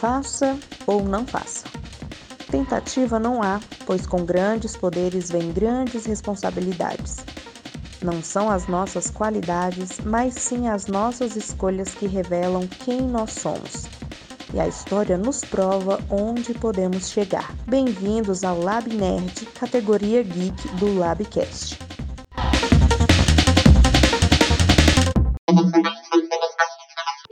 Faça ou não faça. Tentativa não há, pois com grandes poderes vêm grandes responsabilidades. Não são as nossas qualidades, mas sim as nossas escolhas que revelam quem nós somos. E a história nos prova onde podemos chegar. Bem-vindos ao Lab Nerd, categoria Geek do Labcast.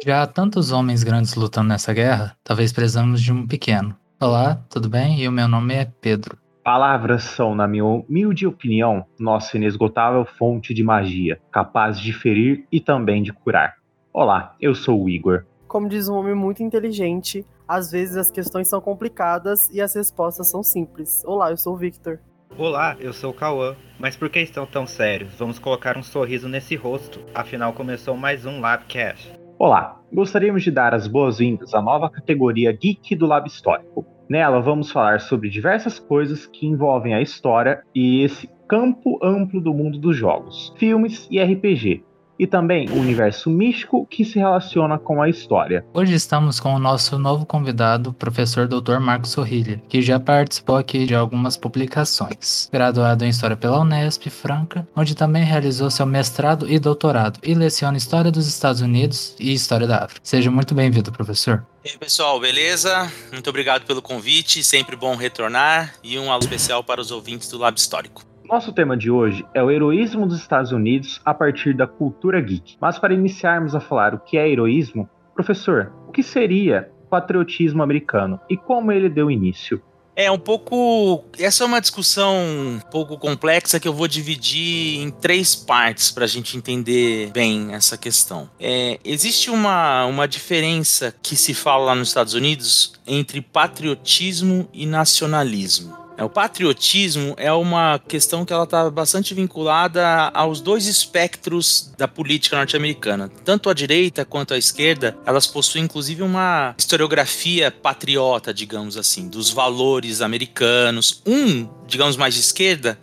Já há tantos homens grandes lutando nessa guerra, talvez precisamos de um pequeno. Olá, tudo bem? E o meu nome é Pedro. Palavras são, na minha humilde opinião, nossa inesgotável fonte de magia, capaz de ferir e também de curar. Olá, eu sou o Igor. Como diz um homem muito inteligente, às vezes as questões são complicadas e as respostas são simples. Olá, eu sou o Victor. Olá, eu sou o Cauã. Mas por que estão tão sérios? Vamos colocar um sorriso nesse rosto. Afinal, começou mais um Labcast. Olá, gostaríamos de dar as boas-vindas à nova categoria Geek do Lab Histórico. Nela vamos falar sobre diversas coisas que envolvem a história e esse campo amplo do mundo dos jogos, filmes e RPG, e também o universo místico que se relaciona com a história. Hoje estamos com o nosso novo convidado, professor Dr. Marcos Sorrilha, que já participou aqui de algumas publicações. Graduado em História pela Unesp Franca, onde também realizou seu mestrado e doutorado e leciona História dos Estados Unidos e História da África. Seja muito bem-vindo, professor. E aí, pessoal, beleza? Muito obrigado pelo convite, sempre bom retornar e um alô especial para os ouvintes do Lab Histórico. Nosso tema de hoje é o heroísmo dos Estados Unidos a partir da cultura geek. Mas para iniciarmos a falar o que é heroísmo, professor, o que seria o patriotismo americano e como ele deu início? É um pouco. Essa é uma discussão um pouco complexa que eu vou dividir em três partes para a gente entender bem essa questão. É, existe uma, uma diferença que se fala lá nos Estados Unidos entre patriotismo e nacionalismo. É, o patriotismo é uma questão que ela está bastante vinculada aos dois espectros da política norte-americana. Tanto a direita quanto a esquerda, elas possuem inclusive uma historiografia patriota, digamos assim, dos valores americanos. Um, digamos mais de esquerda,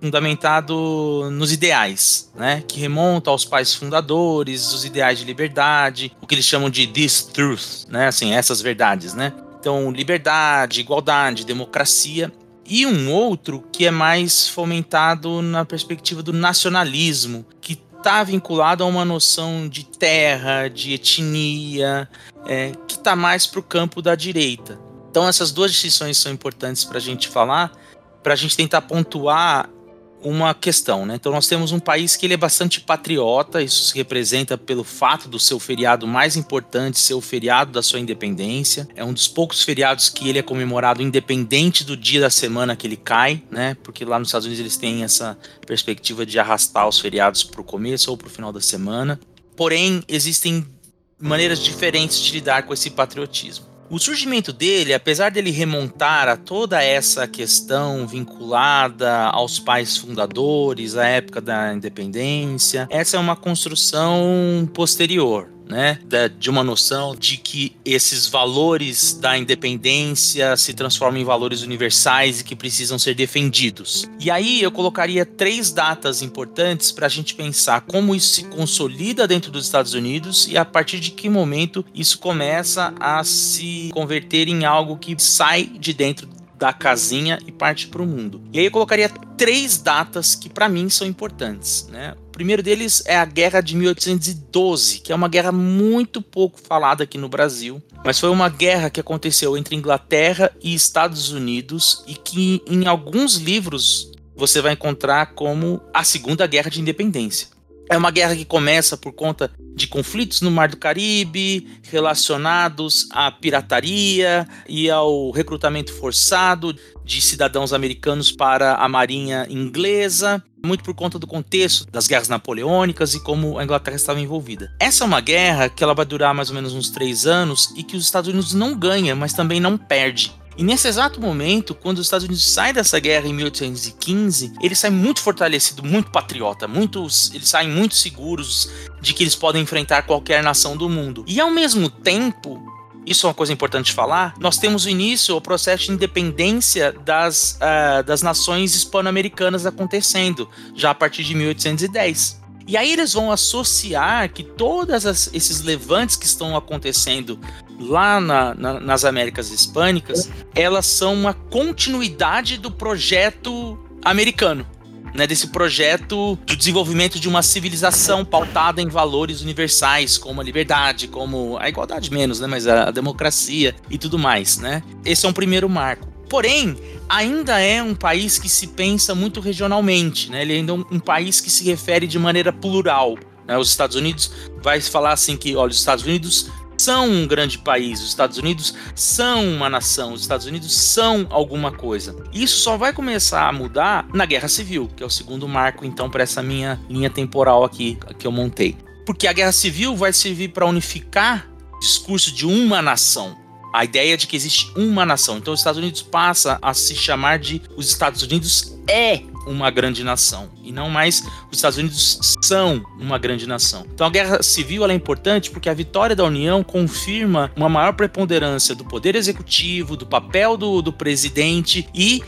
fundamentado nos ideais, né, que remonta aos pais fundadores, os ideais de liberdade, o que eles chamam de this truth, né, assim, essas verdades, né? Então, liberdade, igualdade, democracia e um outro que é mais fomentado na perspectiva do nacionalismo, que está vinculado a uma noção de terra, de etnia, é, que está mais para o campo da direita. Então essas duas distinções são importantes para a gente falar, para a gente tentar pontuar uma questão, né? Então nós temos um país que ele é bastante patriota, isso se representa pelo fato do seu feriado mais importante ser o feriado da sua independência. É um dos poucos feriados que ele é comemorado independente do dia da semana que ele cai, né? Porque lá nos Estados Unidos eles têm essa perspectiva de arrastar os feriados para o começo ou para o final da semana. Porém, existem maneiras diferentes de lidar com esse patriotismo. O surgimento dele, apesar dele remontar a toda essa questão vinculada aos pais fundadores, à época da independência, essa é uma construção posterior né, de uma noção de que esses valores da independência se transformam em valores universais e que precisam ser defendidos. E aí eu colocaria três datas importantes para a gente pensar como isso se consolida dentro dos Estados Unidos e a partir de que momento isso começa a se converter em algo que sai de dentro da casinha e parte para o mundo. E aí eu colocaria três datas que para mim são importantes, né? O primeiro deles é a Guerra de 1812, que é uma guerra muito pouco falada aqui no Brasil, mas foi uma guerra que aconteceu entre Inglaterra e Estados Unidos e que em alguns livros você vai encontrar como a Segunda Guerra de Independência. É uma guerra que começa por conta de conflitos no Mar do Caribe relacionados à pirataria e ao recrutamento forçado de cidadãos americanos para a marinha inglesa, muito por conta do contexto das guerras napoleônicas e como a Inglaterra estava envolvida. Essa é uma guerra que ela vai durar mais ou menos uns três anos e que os Estados Unidos não ganha, mas também não perde. E nesse exato momento, quando os Estados Unidos saem dessa guerra em 1815, ele sai muito fortalecido, muito patriota, muitos, eles saem muito seguros de que eles podem enfrentar qualquer nação do mundo. E ao mesmo tempo, isso é uma coisa importante de falar, nós temos o início, o processo de independência das, uh, das nações hispano-americanas acontecendo, já a partir de 1810. E aí eles vão associar que todos esses levantes que estão acontecendo lá na, na, nas Américas Hispânicas, elas são uma continuidade do projeto americano. Né, desse projeto de desenvolvimento de uma civilização pautada em valores universais, como a liberdade, como a igualdade menos, né, mas a, a democracia e tudo mais, né? Esse é um primeiro marco. Porém, ainda é um país que se pensa muito regionalmente, né? Ele ainda é um, um país que se refere de maneira plural. Né? Os Estados Unidos vai falar assim que, olha, os Estados Unidos são um grande país, os Estados Unidos são uma nação, os Estados Unidos são alguma coisa. Isso só vai começar a mudar na Guerra Civil, que é o segundo marco então para essa minha linha temporal aqui que eu montei. Porque a Guerra Civil vai servir para unificar o discurso de uma nação. A ideia de que existe uma nação. Então os Estados Unidos passa a se chamar de os Estados Unidos é uma grande nação e não mais os Estados Unidos são uma grande nação. Então a guerra civil é importante porque a vitória da União confirma uma maior preponderância do poder executivo, do papel do, do presidente e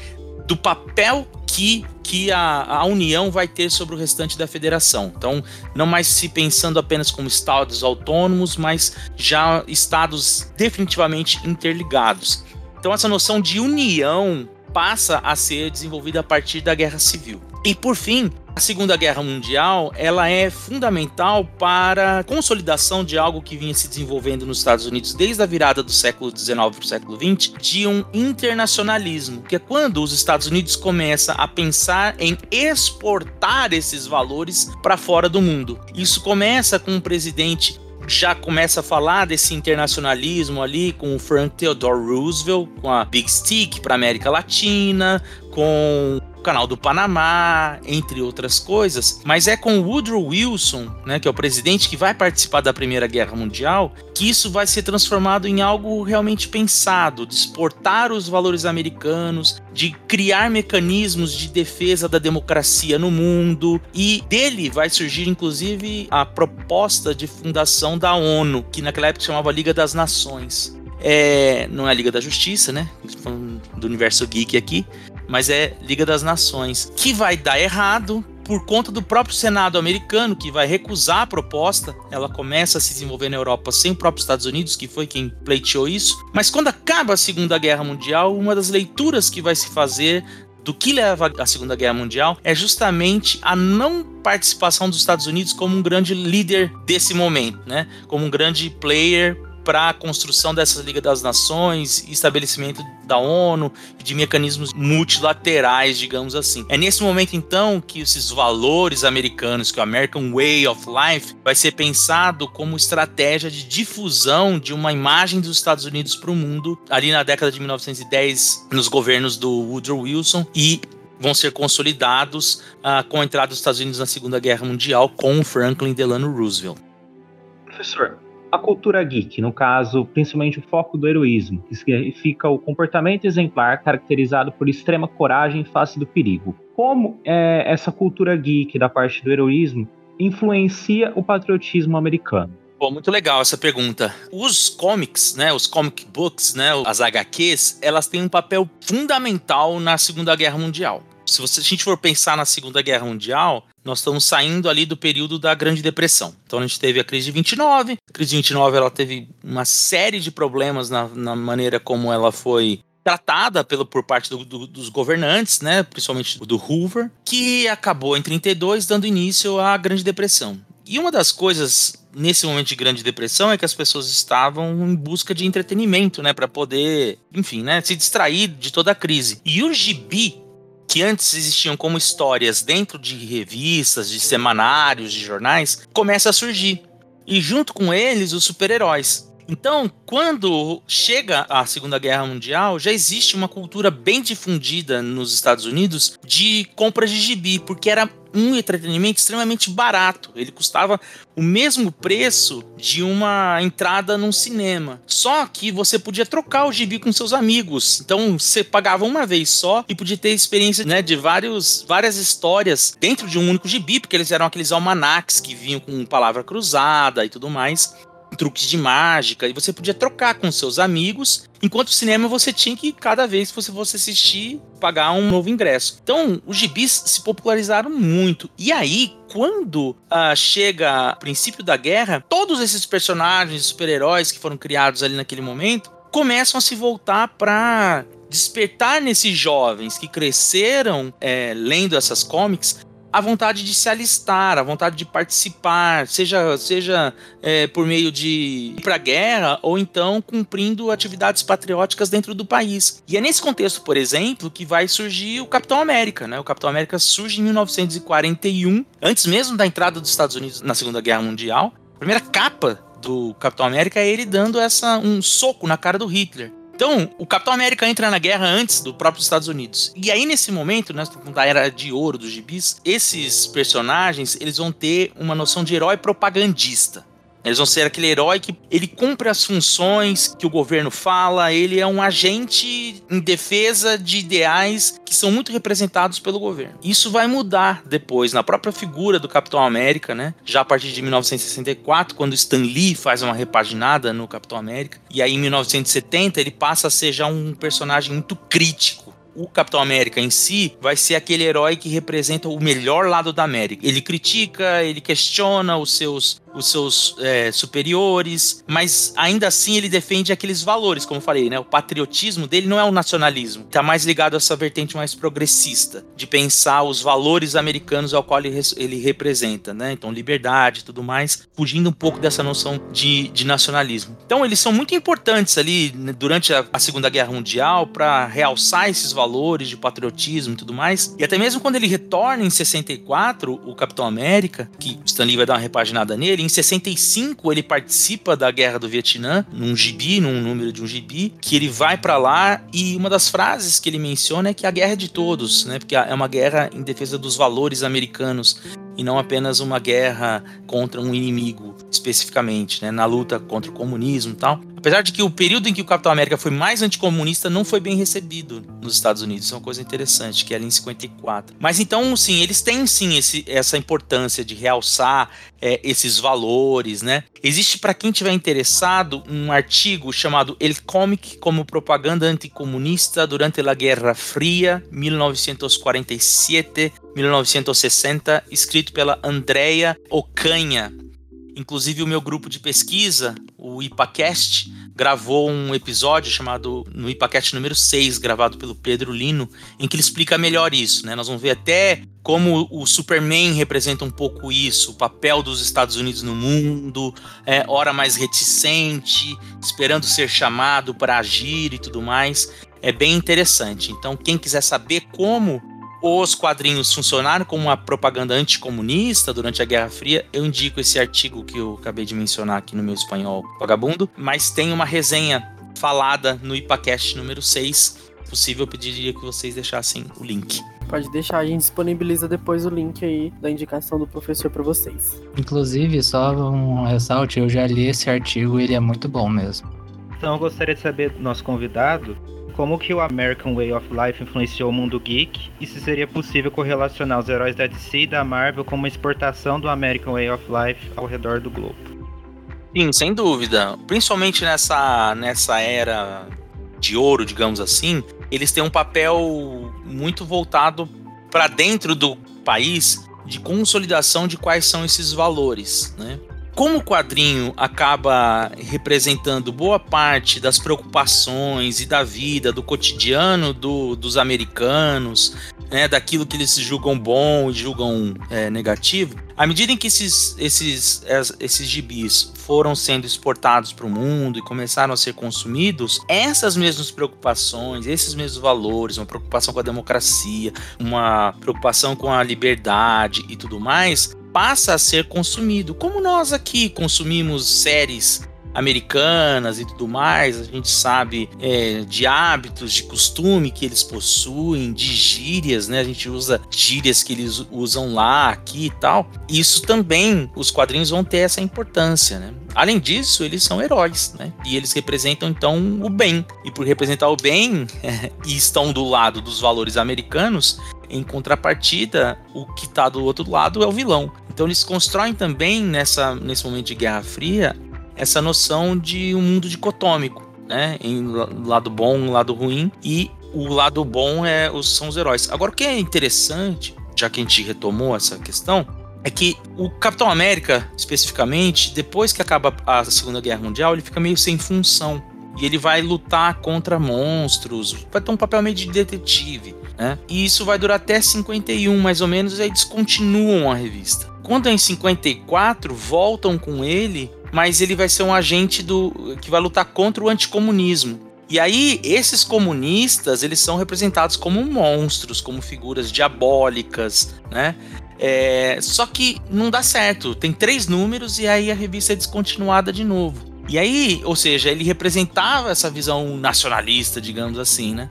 do papel que, que a, a, União vai ter sobre o restante da federação. Então, não mais se pensando apenas como estados autônomos, mas já estados definitivamente interligados. Então, essa noção de união passa a ser desenvolvida a partir da Guerra Civil. E por fim, a Segunda Guerra Mundial ela é fundamental para a consolidação de algo que vinha se desenvolvendo nos Estados Unidos desde a virada do século XIX para o século XX, de um internacionalismo, que é quando os Estados Unidos começam a pensar em exportar esses valores para fora do mundo. Isso começa com um presidente já começa a falar desse internacionalismo ali com o Frank Theodore Roosevelt, com a Big Stick para América Latina, com canal do Panamá, entre outras coisas, mas é com Woodrow Wilson, né, que é o presidente que vai participar da Primeira Guerra Mundial, que isso vai ser transformado em algo realmente pensado, de exportar os valores americanos, de criar mecanismos de defesa da democracia no mundo, e dele vai surgir inclusive a proposta de fundação da ONU, que naquela época chamava Liga das Nações. É, não é a Liga da Justiça, né? Falando do universo geek aqui, mas é Liga das Nações, que vai dar errado por conta do próprio Senado americano, que vai recusar a proposta. Ela começa a se desenvolver na Europa sem o próprio Estados Unidos, que foi quem pleiteou isso. Mas quando acaba a Segunda Guerra Mundial, uma das leituras que vai se fazer do que leva à Segunda Guerra Mundial é justamente a não participação dos Estados Unidos como um grande líder desse momento, né? Como um grande player para a construção dessa Liga das Nações, estabelecimento da ONU de mecanismos multilaterais, digamos assim. É nesse momento então que esses valores americanos, que o American Way of Life, vai ser pensado como estratégia de difusão de uma imagem dos Estados Unidos para o mundo ali na década de 1910, nos governos do Woodrow Wilson e vão ser consolidados uh, com a entrada dos Estados Unidos na Segunda Guerra Mundial com Franklin Delano Roosevelt. Professor, a cultura geek, no caso, principalmente o foco do heroísmo, que significa o comportamento exemplar caracterizado por extrema coragem em face do perigo. Como é, essa cultura geek da parte do heroísmo influencia o patriotismo americano? Pô, muito legal essa pergunta. Os comics, né, os comic books, né, as HQs, elas têm um papel fundamental na Segunda Guerra Mundial. Se, você, a gente for pensar na Segunda Guerra Mundial, nós estamos saindo ali do período da Grande Depressão. Então a gente teve a crise de 29. A crise de 29 ela teve uma série de problemas na, na maneira como ela foi tratada pelo, por parte do, do, dos governantes, né, principalmente do Hoover, que acabou em 32 dando início à Grande Depressão. E uma das coisas nesse momento de Grande Depressão é que as pessoas estavam em busca de entretenimento, né, para poder, enfim, né, se distrair de toda a crise. E o gibi que antes existiam como histórias dentro de revistas, de semanários, de jornais, começa a surgir. E junto com eles, os super-heróis. Então, quando chega a Segunda Guerra Mundial, já existe uma cultura bem difundida nos Estados Unidos de compra de gibi, porque era um entretenimento extremamente barato. Ele custava o mesmo preço de uma entrada num cinema. Só que você podia trocar o gibi com seus amigos. Então você pagava uma vez só e podia ter experiência né, de vários, várias histórias dentro de um único gibi, porque eles eram aqueles almanacs que vinham com palavra cruzada e tudo mais. Truques de mágica, e você podia trocar com seus amigos, enquanto o cinema você tinha que, cada vez que você fosse assistir, pagar um novo ingresso. Então, os gibis se popularizaram muito. E aí, quando uh, chega o princípio da guerra, todos esses personagens, super-heróis que foram criados ali naquele momento, começam a se voltar para despertar nesses jovens que cresceram é, lendo essas comics a vontade de se alistar, a vontade de participar, seja, seja é, por meio de ir para a guerra ou então cumprindo atividades patrióticas dentro do país. E é nesse contexto, por exemplo, que vai surgir o Capitão América. Né? O Capitão América surge em 1941, antes mesmo da entrada dos Estados Unidos na Segunda Guerra Mundial. A primeira capa do Capitão América é ele dando essa um soco na cara do Hitler. Então, o Capitão América entra na guerra antes do próprio Estados Unidos. E aí, nesse momento, né, da era de ouro dos gibis, esses personagens, eles vão ter uma noção de herói propagandista. Eles vão ser aquele herói que ele cumpre as funções que o governo fala, ele é um agente em defesa de ideais que são muito representados pelo governo. Isso vai mudar depois na própria figura do Capitão América, né? Já a partir de 1964, quando Stan Lee faz uma repaginada no Capitão América, e aí em 1970 ele passa a ser já um personagem muito crítico o Capitão América em si vai ser aquele herói que representa o melhor lado da América. Ele critica, ele questiona os seus os seus é, superiores, mas ainda assim ele defende aqueles valores, como eu falei, né? O patriotismo dele não é o nacionalismo, tá mais ligado a essa vertente mais progressista, de pensar os valores americanos ao qual ele, ele representa, né? Então, liberdade e tudo mais, fugindo um pouco dessa noção de, de nacionalismo. Então, eles são muito importantes ali né, durante a, a Segunda Guerra Mundial para realçar esses valores de patriotismo e tudo mais. E até mesmo quando ele retorna em 64, o Capitão América, que Stanley vai dar uma repaginada nele, em 65 ele participa da Guerra do Vietnã, num gibi, num número de um gibi, que ele vai para lá e uma das frases que ele menciona é que a guerra é de todos, né? Porque é uma guerra em defesa dos valores americanos e não apenas uma guerra contra um inimigo especificamente, né, na luta contra o comunismo e tal. Apesar de que o período em que o Capitão América foi mais anticomunista não foi bem recebido nos Estados Unidos. Isso é uma coisa interessante, que é em 54. Mas então, sim, eles têm sim esse, essa importância de realçar é, esses valores, né? Existe, para quem tiver interessado, um artigo chamado El Comic como propaganda anticomunista durante a Guerra Fria, 1947-1960, escrito pela Andrea Ocanha. Inclusive, o meu grupo de pesquisa, o IPACast, gravou um episódio chamado no IPACast número 6, gravado pelo Pedro Lino, em que ele explica melhor isso. Né? Nós vamos ver até como o Superman representa um pouco isso, o papel dos Estados Unidos no mundo, é, hora mais reticente, esperando ser chamado para agir e tudo mais. É bem interessante. Então, quem quiser saber como os quadrinhos funcionaram como uma propaganda anticomunista durante a Guerra Fria, eu indico esse artigo que eu acabei de mencionar aqui no meu espanhol vagabundo, mas tem uma resenha falada no IPACast número 6. Possível, eu pediria que vocês deixassem o link. Pode deixar, a gente disponibiliza depois o link aí da indicação do professor para vocês. Inclusive, só um ressalte, eu já li esse artigo e ele é muito bom mesmo. Então eu gostaria de saber do nosso convidado como que o American Way of Life influenciou o mundo geek e se seria possível correlacionar os heróis da DC e da Marvel com uma exportação do American Way of Life ao redor do globo. Sim, sem dúvida. Principalmente nessa, nessa era de ouro, digamos assim, eles têm um papel muito voltado para dentro do país de consolidação de quais são esses valores, né? Como o quadrinho acaba representando boa parte das preocupações e da vida, do cotidiano do, dos americanos, né, daquilo que eles julgam bom e julgam é, negativo, à medida em que esses, esses, esses gibis foram sendo exportados para o mundo e começaram a ser consumidos, essas mesmas preocupações, esses mesmos valores, uma preocupação com a democracia, uma preocupação com a liberdade e tudo mais, passa a ser consumido. Como nós aqui consumimos séries americanas e tudo mais, a gente sabe é, de hábitos, de costume que eles possuem, de gírias, né? A gente usa gírias que eles usam lá, aqui e tal. Isso também, os quadrinhos vão ter essa importância, né? Além disso, eles são heróis, né? E eles representam então o bem. E por representar o bem e estão do lado dos valores americanos, em contrapartida, o que está do outro lado é o vilão. Então eles constroem também nessa, nesse momento de Guerra Fria essa noção de um mundo dicotômico, né? Em lado bom, lado ruim, e o lado bom é os, são os heróis. Agora, o que é interessante, já que a gente retomou essa questão, é que o Capitão América, especificamente, depois que acaba a Segunda Guerra Mundial, ele fica meio sem função. E ele vai lutar contra monstros, vai ter um papel meio de detetive. Né? E isso vai durar até 51, mais ou menos, e aí descontinuam a revista. Quando é em 54, voltam com ele, mas ele vai ser um agente do que vai lutar contra o anticomunismo. E aí, esses comunistas, eles são representados como monstros, como figuras diabólicas, né? É, só que não dá certo. Tem três números e aí a revista é descontinuada de novo. E aí, ou seja, ele representava essa visão nacionalista, digamos assim, né?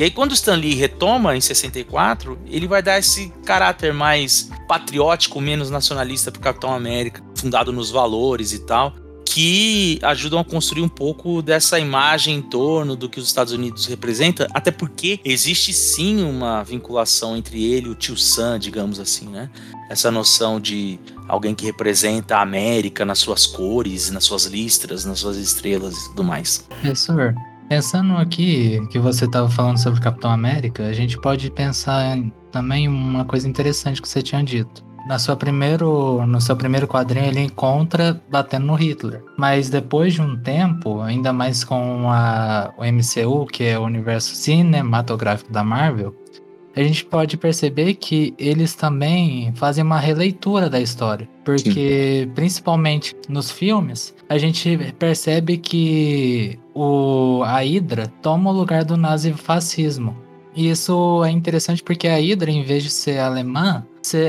E aí, quando Stan Lee retoma em 64, ele vai dar esse caráter mais patriótico, menos nacionalista para o Capitão América, fundado nos valores e tal que ajudam a construir um pouco dessa imagem em torno do que os Estados Unidos representa, até porque existe sim uma vinculação entre ele e o tio Sam, digamos assim, né? Essa noção de alguém que representa a América nas suas cores, nas suas listras, nas suas estrelas e tudo mais. Professor, pensando aqui que você estava falando sobre Capitão América, a gente pode pensar também uma coisa interessante que você tinha dito na sua primeiro, no seu primeiro quadrinho ele encontra batendo no Hitler. Mas depois de um tempo, ainda mais com a, o MCU, que é o universo cinematográfico da Marvel, a gente pode perceber que eles também fazem uma releitura da história. Porque, Sim. principalmente nos filmes, a gente percebe que o, a Hydra toma o lugar do nazifascismo. E isso é interessante porque a Hydra, em vez de ser alemã,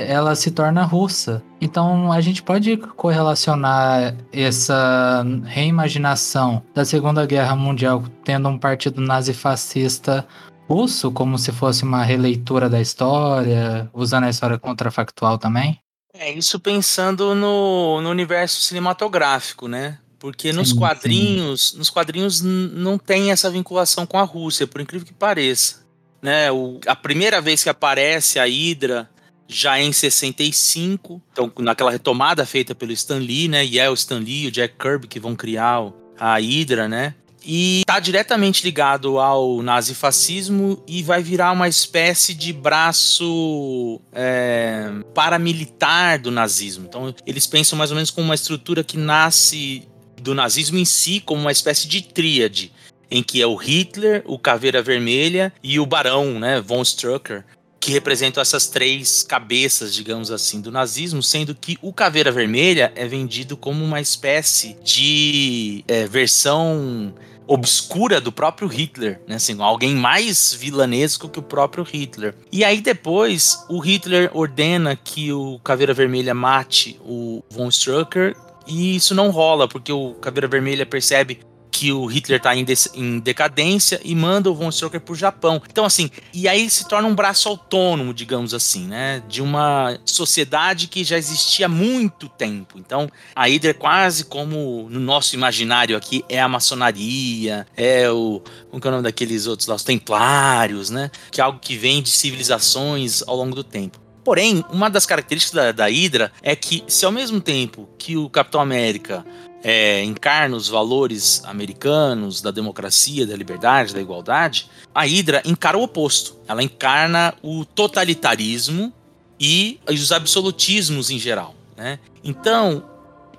ela se torna russa. Então a gente pode correlacionar essa reimaginação da Segunda Guerra Mundial tendo um partido nazifascista russo como se fosse uma releitura da história, usando a história contrafactual também? É, isso pensando no, no universo cinematográfico, né? Porque sim, nos quadrinhos, sim. nos quadrinhos não tem essa vinculação com a Rússia, por incrível que pareça. Né, o, a primeira vez que aparece a Hydra já em 65, então naquela retomada feita pelo Stan Lee, né? E é o Stan Lee e o Jack Kirby que vão criar a Hydra, né? E está diretamente ligado ao nazifascismo e vai virar uma espécie de braço é, paramilitar do nazismo. Então eles pensam mais ou menos como uma estrutura que nasce do nazismo em si, como uma espécie de tríade em que é o Hitler, o Caveira Vermelha e o Barão, né, von Strucker, que representam essas três cabeças, digamos assim, do nazismo, sendo que o Caveira Vermelha é vendido como uma espécie de é, versão obscura do próprio Hitler, né? Assim, alguém mais vilanesco que o próprio Hitler. E aí depois o Hitler ordena que o Caveira Vermelha mate o von Strucker e isso não rola porque o Caveira Vermelha percebe que o Hitler está em, em, decadência e manda o von Strucker para o Japão. Então, assim, e aí se torna um braço autônomo, digamos assim, né? De uma sociedade que já existia há muito tempo. Então, a Hydra é quase como no nosso imaginário aqui é a maçonaria, é o. Como é o nome daqueles outros lá? Os templários, né? Que é algo que vem de civilizações ao longo do tempo. Porém, uma das características da, da Hydra é que, se ao mesmo tempo que o Capitão América é, encarna os valores americanos da democracia, da liberdade, da igualdade, a Hydra encara o oposto. Ela encarna o totalitarismo e os absolutismos em geral. Né? Então,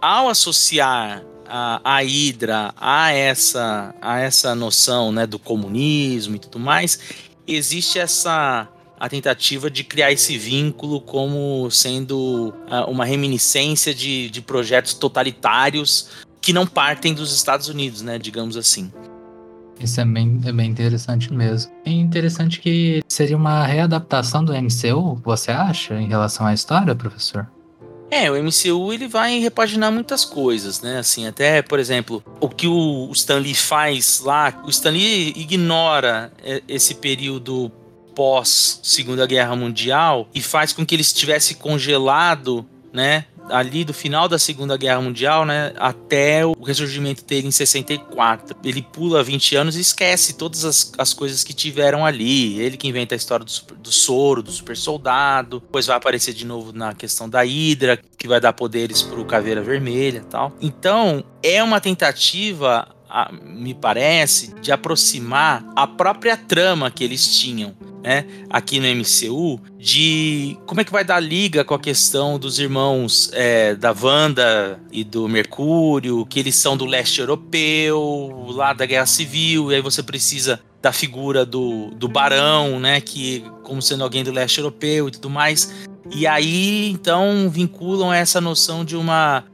ao associar a, a Hydra a essa, a essa noção né, do comunismo e tudo mais, existe essa a tentativa de criar esse vínculo como sendo uh, uma reminiscência de, de projetos totalitários que não partem dos Estados Unidos, né? Digamos assim. Isso é bem, é bem interessante mesmo. É interessante que seria uma readaptação do MCU, você acha, em relação à história, professor? É, o MCU ele vai repaginar muitas coisas, né? Assim, até, por exemplo, o que o Stan Lee faz lá, o Stan Lee ignora é, esse período pós Segunda Guerra Mundial e faz com que ele estivesse congelado, né? ali do final da Segunda Guerra Mundial, né, até o ressurgimento dele em 64. Ele pula 20 anos e esquece todas as, as coisas que tiveram ali. Ele que inventa a história do, do soro, do super soldado, depois vai aparecer de novo na questão da Hydra, que vai dar poderes pro Caveira Vermelha, tal. Então, é uma tentativa me parece, de aproximar a própria trama que eles tinham. Né, aqui no MCU, de como é que vai dar liga com a questão dos irmãos é, da Wanda e do Mercúrio, que eles são do leste europeu, lá da Guerra Civil, e aí você precisa da figura do, do Barão, né, que como sendo alguém do leste europeu e tudo mais. E aí, então, vinculam essa noção de uma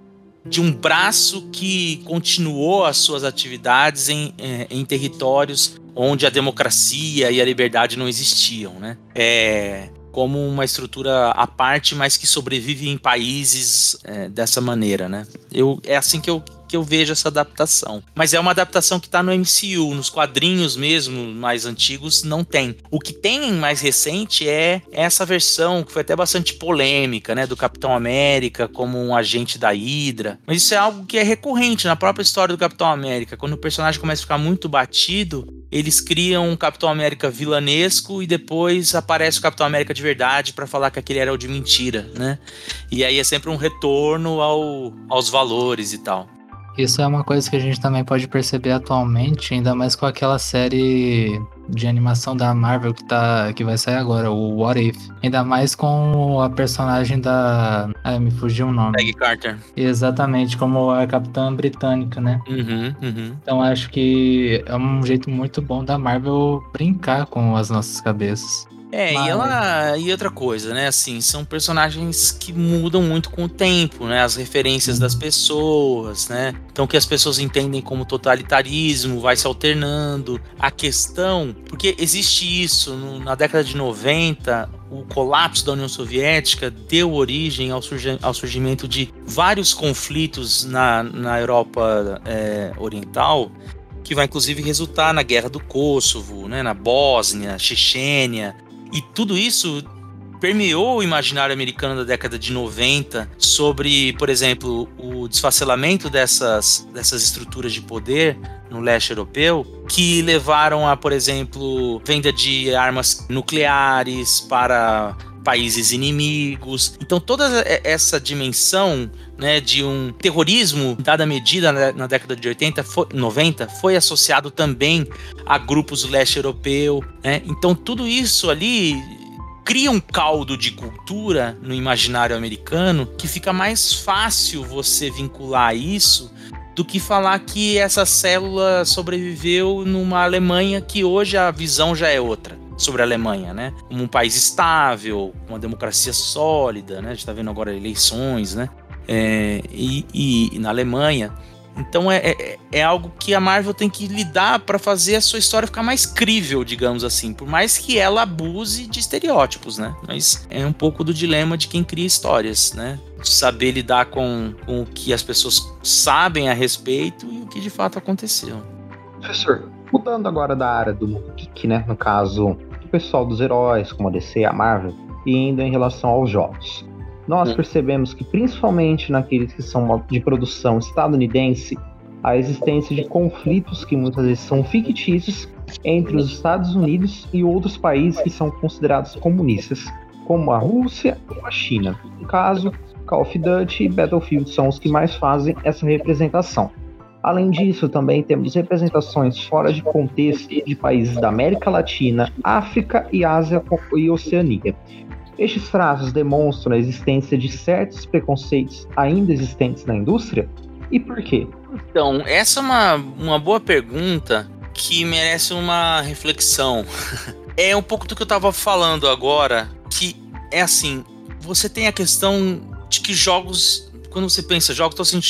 de um braço que continuou as suas atividades em, eh, em territórios onde a democracia e a liberdade não existiam, né? É, como uma estrutura à parte, mas que sobrevive em países é, dessa maneira, né? Eu, é assim que eu, que eu vejo essa adaptação. Mas é uma adaptação que está no MCU, nos quadrinhos mesmo, mais antigos, não tem. O que tem mais recente é essa versão, que foi até bastante polêmica, né? Do Capitão América como um agente da Hydra. Mas isso é algo que é recorrente na própria história do Capitão América. Quando o personagem começa a ficar muito batido, eles criam um Capitão América vilanesco e depois aparece o Capitão América de verdade para falar que aquele era o de mentira, né? E aí é sempre um retorno ao, aos valores e tal. Isso é uma coisa que a gente também pode perceber atualmente, ainda mais com aquela série de animação da Marvel que, tá, que vai sair agora, o What If. Ainda mais com a personagem da. Ah, me fugiu o nome. Peggy Carter. Exatamente, como a Capitã Britânica, né? Uhum, uhum. Então acho que é um jeito muito bom da Marvel brincar com as nossas cabeças. É, Mas... e ela. E outra coisa, né? Assim, são personagens que mudam muito com o tempo, né? As referências das pessoas, né? Então, que as pessoas entendem como totalitarismo vai se alternando. A questão. Porque existe isso, no, na década de 90, o colapso da União Soviética deu origem ao, surgi ao surgimento de vários conflitos na, na Europa é, Oriental que vai inclusive resultar na guerra do Kosovo, né, na Bósnia, Chechênia, e tudo isso permeou o imaginário americano da década de 90 sobre, por exemplo, o desfacelamento dessas, dessas estruturas de poder no leste europeu, que levaram a, por exemplo, venda de armas nucleares para países inimigos. Então toda essa dimensão né, de um terrorismo dada medida na, década de 80, foi, 90 foi associado também a grupos do leste europeu. Né? Então tudo isso ali cria um caldo de cultura no imaginário americano que fica mais fácil você vincular isso do que falar que essa célula sobreviveu numa Alemanha que hoje a visão já é outra sobre a Alemanha, né? Como um país estável, uma democracia sólida, né? A gente está vendo agora eleições, né? É, e, e, na Alemanha. Então é, é, é, algo que a Marvel tem que lidar para fazer a sua história ficar mais crível, digamos assim. Por mais que ela abuse de estereótipos, né? Mas é um pouco do dilema de quem cria histórias, né? Saber lidar com, com o que as pessoas sabem a respeito e o que de fato aconteceu. Professor, mudando agora da área do geek, né? No caso, o pessoal dos heróis, como a DC e a Marvel, e indo em relação aos jogos. Nós hum. percebemos que, principalmente naqueles que são de produção estadunidense, a existência de conflitos que muitas vezes são fictícios entre os Estados Unidos e outros países que são considerados comunistas, como a Rússia ou a China. No caso, Call of Duty e Battlefield são os que mais fazem essa representação. Além disso, também temos representações fora de contexto de países da América Latina, África e Ásia e Oceania. Estes traços demonstram a existência de certos preconceitos ainda existentes na indústria? E por quê? Então, essa é uma, uma boa pergunta que merece uma reflexão. é um pouco do que eu estava falando agora, que é assim, você tem a questão de que jogos, quando você pensa jogos, então, assim,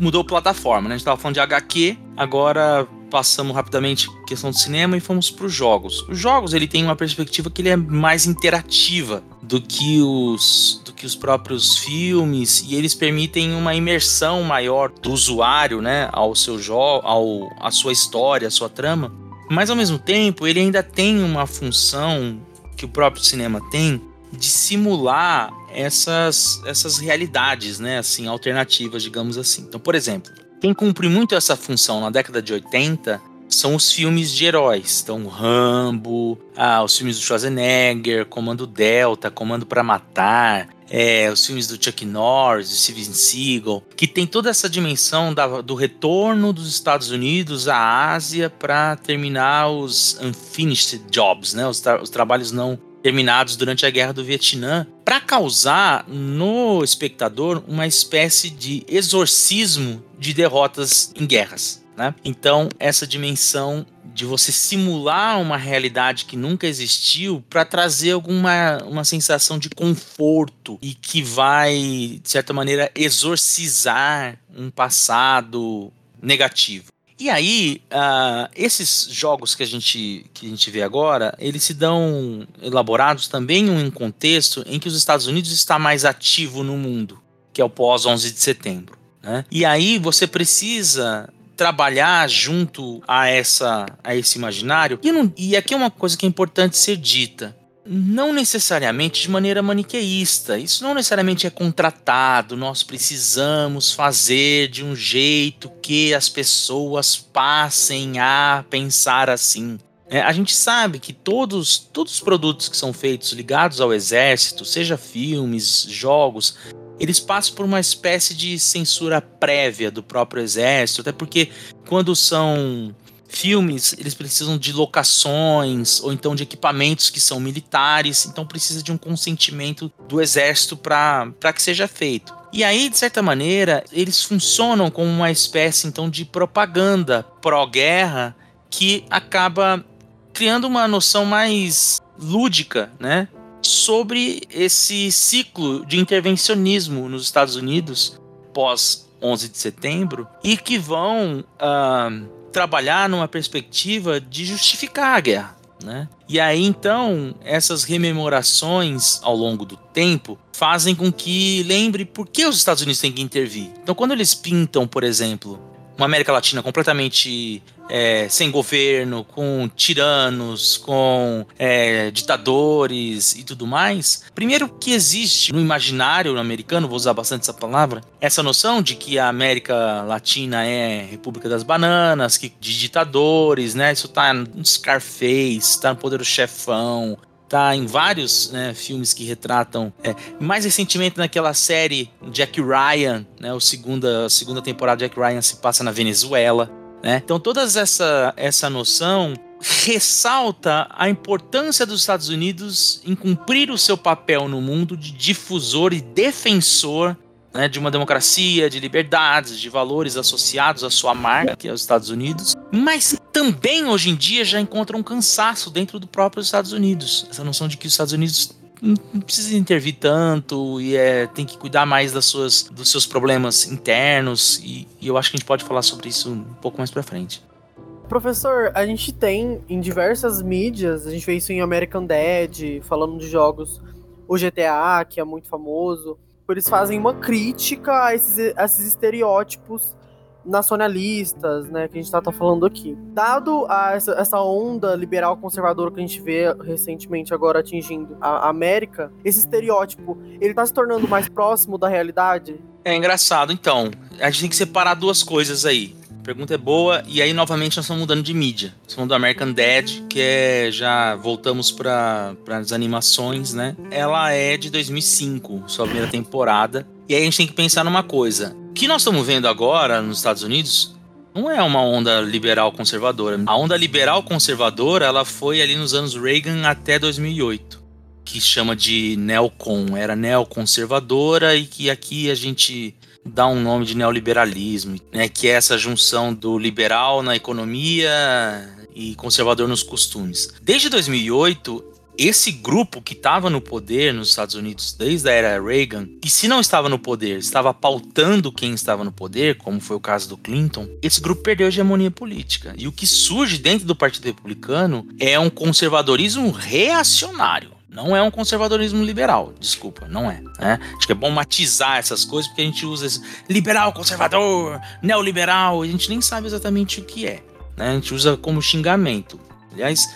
mudou plataforma, né? A gente tava falando de HQ, agora passamos rapidamente questão do cinema e fomos para os jogos. Os jogos ele tem uma perspectiva que ele é mais interativa do que os do que os próprios filmes e eles permitem uma imersão maior do usuário, né, ao seu jogo, ao a sua história, a sua trama. Mas ao mesmo tempo, ele ainda tem uma função que o próprio cinema tem, de simular essas, essas realidades, né, assim, alternativas, digamos assim. Então, por exemplo, quem cumpre muito essa função na década de 80 são os filmes de heróis. Então, Rambo, ah, os filmes do Schwarzenegger, Comando Delta, Comando para Matar, é, os filmes do Chuck Norris, do Steven Seagal, que tem toda essa dimensão da, do retorno dos Estados Unidos à Ásia para terminar os unfinished jobs, né, os, tra os trabalhos não terminados durante a Guerra do Vietnã, para causar no espectador uma espécie de exorcismo de derrotas em guerras. Né? Então, essa dimensão de você simular uma realidade que nunca existiu para trazer alguma uma sensação de conforto e que vai, de certa maneira, exorcizar um passado negativo. E aí, uh, esses jogos que a, gente, que a gente vê agora, eles se dão elaborados também em um contexto em que os Estados Unidos está mais ativo no mundo, que é o pós 11 de setembro. Né? E aí você precisa trabalhar junto a essa a esse imaginário. E, não, e aqui é uma coisa que é importante ser dita não necessariamente de maneira maniqueísta. Isso não necessariamente é contratado. Nós precisamos fazer de um jeito que as pessoas passem a pensar assim. É, a gente sabe que todos, todos os produtos que são feitos ligados ao exército, seja filmes, jogos, eles passam por uma espécie de censura prévia do próprio exército, até porque quando são filmes, eles precisam de locações ou então de equipamentos que são militares, então precisa de um consentimento do exército para que seja feito. E aí, de certa maneira, eles funcionam como uma espécie então de propaganda pró-guerra que acaba criando uma noção mais lúdica, né, sobre esse ciclo de intervencionismo nos Estados Unidos pós 11 de setembro e que vão uh, trabalhar numa perspectiva de justificar a guerra. Né? E aí então essas rememorações ao longo do tempo fazem com que lembre por que os Estados Unidos têm que intervir. Então quando eles pintam, por exemplo, uma América Latina completamente é, sem governo, com tiranos, com é, ditadores e tudo mais. Primeiro que existe no imaginário americano, vou usar bastante essa palavra, essa noção de que a América Latina é República das Bananas, que, de ditadores, né? Isso tá no Scarface, tá no Poder do Chefão, tá em vários né, filmes que retratam. É, mais recentemente naquela série Jack Ryan, né, o segunda, a segunda temporada de Jack Ryan se passa na Venezuela. Né? Então, toda essa, essa noção ressalta a importância dos Estados Unidos em cumprir o seu papel no mundo de difusor e defensor né, de uma democracia, de liberdades, de valores associados à sua marca, que é os Estados Unidos, mas também hoje em dia já encontra um cansaço dentro do próprio Estados Unidos. Essa noção de que os Estados Unidos não precisa intervir tanto e é, tem que cuidar mais das suas, dos seus problemas internos e, e eu acho que a gente pode falar sobre isso um pouco mais para frente. Professor, a gente tem em diversas mídias, a gente vê isso em American Dad, falando de jogos, o GTA, que é muito famoso, eles fazem uma crítica a esses, a esses estereótipos nacionalistas, né, que a gente tá, tá falando aqui. Dado a essa, essa, onda liberal conservadora que a gente vê recentemente agora atingindo a América, esse estereótipo, ele tá se tornando mais próximo da realidade? É engraçado, então, a gente tem que separar duas coisas aí. A pergunta é boa, e aí novamente nós estamos mudando de mídia. Estamos do American Dad, que é. Já voltamos para as animações, né? Ela é de 2005, sua primeira temporada. E aí a gente tem que pensar numa coisa: o que nós estamos vendo agora nos Estados Unidos não é uma onda liberal conservadora. A onda liberal conservadora ela foi ali nos anos Reagan até 2008, que chama de neocon, era neoconservadora e que aqui a gente dá um nome de neoliberalismo, né, que é essa junção do liberal na economia e conservador nos costumes. Desde 2008, esse grupo que estava no poder nos Estados Unidos desde a era Reagan, e se não estava no poder, estava pautando quem estava no poder, como foi o caso do Clinton, esse grupo perdeu a hegemonia política. E o que surge dentro do Partido Republicano é um conservadorismo reacionário. Não é um conservadorismo liberal, desculpa, não é. Né? Acho que é bom matizar essas coisas porque a gente usa esse liberal, conservador, neoliberal, a gente nem sabe exatamente o que é. Né? A gente usa como xingamento. Aliás,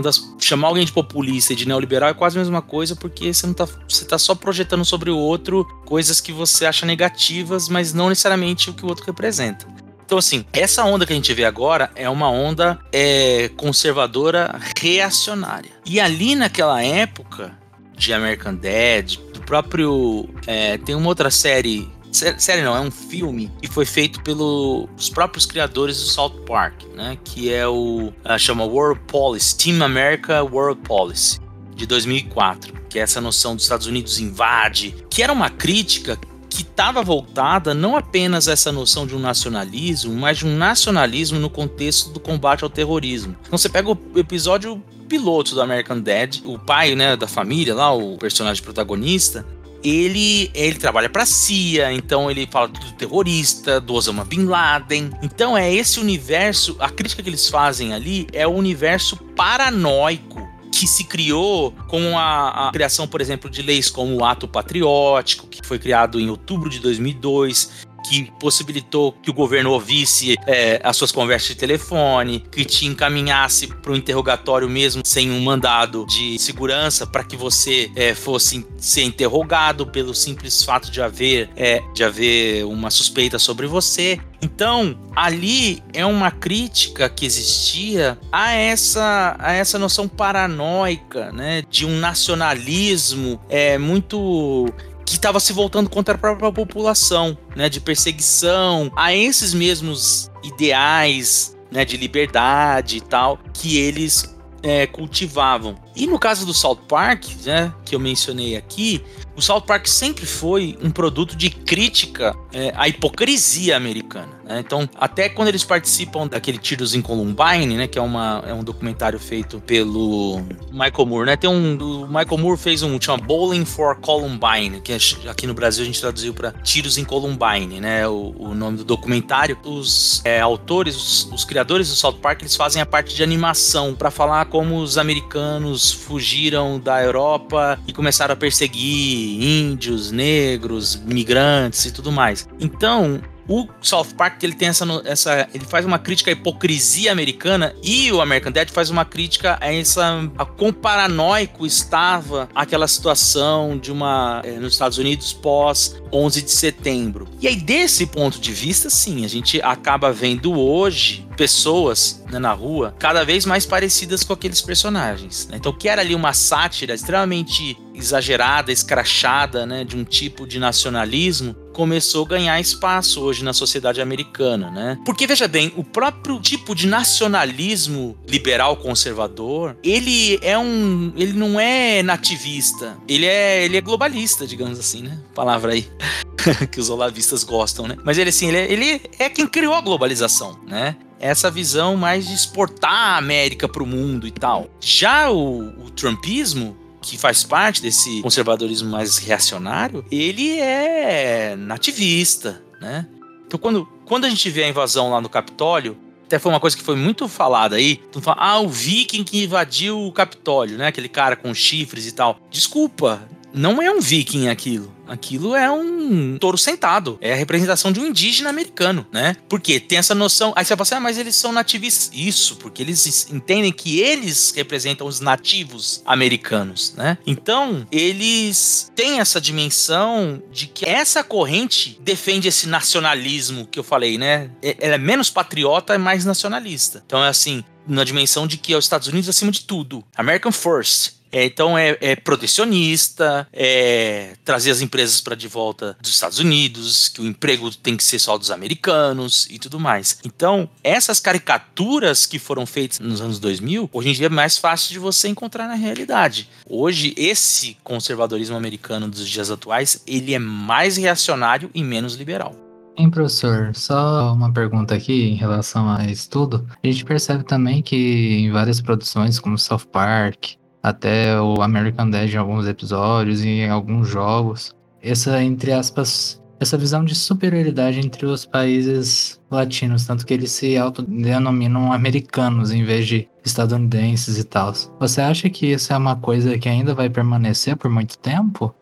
das, chamar alguém de populista e de neoliberal é quase a mesma coisa, porque você não tá, você tá só projetando sobre o outro coisas que você acha negativas, mas não necessariamente o que o outro representa. Então, assim, essa onda que a gente vê agora é uma onda é, conservadora reacionária. E ali naquela época de American Dad, do próprio. É, tem uma outra série série não, é um filme que foi feito pelos próprios criadores do South Park, né? Que é o uh, chama World Policy, Team America World Policy de 2004, que é essa noção dos Estados Unidos invade, que era uma crítica que estava voltada não apenas a essa noção de um nacionalismo, mas de um nacionalismo no contexto do combate ao terrorismo. Então você pega o episódio piloto do American Dad, o pai, né, da família lá, o personagem protagonista, ele, ele trabalha para CIA, então ele fala do terrorista, do Osama Bin Laden. Então é esse universo, a crítica que eles fazem ali é o universo paranoico que se criou com a, a, criação, por exemplo, de leis como o Ato Patriótico, que foi criado em outubro de 2002, que possibilitou que o governo ouvisse é, as suas conversas de telefone, que te encaminhasse para o interrogatório mesmo sem um mandado de segurança para que você é, fosse ser interrogado pelo simples fato de haver é, de haver uma suspeita sobre você. Então, ali é uma crítica que existia a essa, a essa noção paranoica, né, de um nacionalismo é, muito que estava se voltando contra a própria população, né, de perseguição a esses mesmos ideais, né, de liberdade e tal, que eles é, cultivavam. E no caso do South Park, né, que eu mencionei aqui, o South Park sempre foi um produto de crítica é, à hipocrisia americana. Né? Então, até quando eles participam daquele Tiros em Columbine, né, que é, uma, é um documentário feito pelo Michael Moore, né? Tem um, o Michael Moore fez um chama Bowling for Columbine, que é, aqui no Brasil a gente traduziu para Tiros em Columbine, né? O, o nome do documentário. Os é, autores, os, os, criadores do South Park, eles fazem a parte de animação para falar como os americanos fugiram da Europa e começaram a perseguir índios, negros, migrantes e tudo mais. Então, o South Park ele tem essa, essa ele faz uma crítica à hipocrisia americana e o American Dad faz uma crítica a essa a quão paranoico estava aquela situação de uma é, nos Estados Unidos pós 11 de setembro. E aí desse ponto de vista, sim, a gente acaba vendo hoje pessoas né, na rua cada vez mais parecidas com aqueles personagens. Né? Então, que era ali uma sátira extremamente exagerada, escrachada, né, de um tipo de nacionalismo, começou a ganhar espaço hoje na sociedade americana, né? Porque veja bem, o próprio tipo de nacionalismo liberal conservador, ele é um, ele não é nativista, ele é, ele é globalista, digamos assim, né? Palavra aí que os olavistas gostam, né? Mas ele assim, ele é, ele é quem criou a globalização, né? Essa visão mais de exportar a América para o mundo e tal. Já o, o trumpismo, que faz parte desse conservadorismo mais reacionário, ele é nativista, né? Então, quando, quando a gente vê a invasão lá no Capitólio, até foi uma coisa que foi muito falada aí. Tu fala, ah, o viking que invadiu o Capitólio, né? Aquele cara com chifres e tal. Desculpa, não é um viking aquilo. Aquilo é um touro sentado. É a representação de um indígena americano, né? Porque tem essa noção. Aí você fala assim, ah, mas eles são nativistas. Isso, porque eles entendem que eles representam os nativos americanos, né? Então, eles têm essa dimensão de que essa corrente defende esse nacionalismo que eu falei, né? É, ela é menos patriota e mais nacionalista. Então, é assim, na dimensão de que é os Estados Unidos acima de tudo. American First. É, então é, é, protecionista, é trazer as empresas para de volta dos Estados Unidos, que o emprego tem que ser só dos americanos e tudo mais. Então, essas caricaturas que foram feitas nos anos 2000, hoje em dia é mais fácil de você encontrar na realidade. Hoje, esse conservadorismo americano dos dias atuais, ele é mais reacionário e menos liberal. Hein, professor, só uma pergunta aqui em relação a estudo. A gente percebe também que em várias produções, como South Park, até o American Dad em alguns episódios e em alguns jogos. Essa, entre aspas, essa visão de superioridade entre os países latinos, tanto que eles se autodenominam americanos em vez de estadunidenses e tal. Você acha que isso é uma coisa que ainda vai permanecer por muito tempo?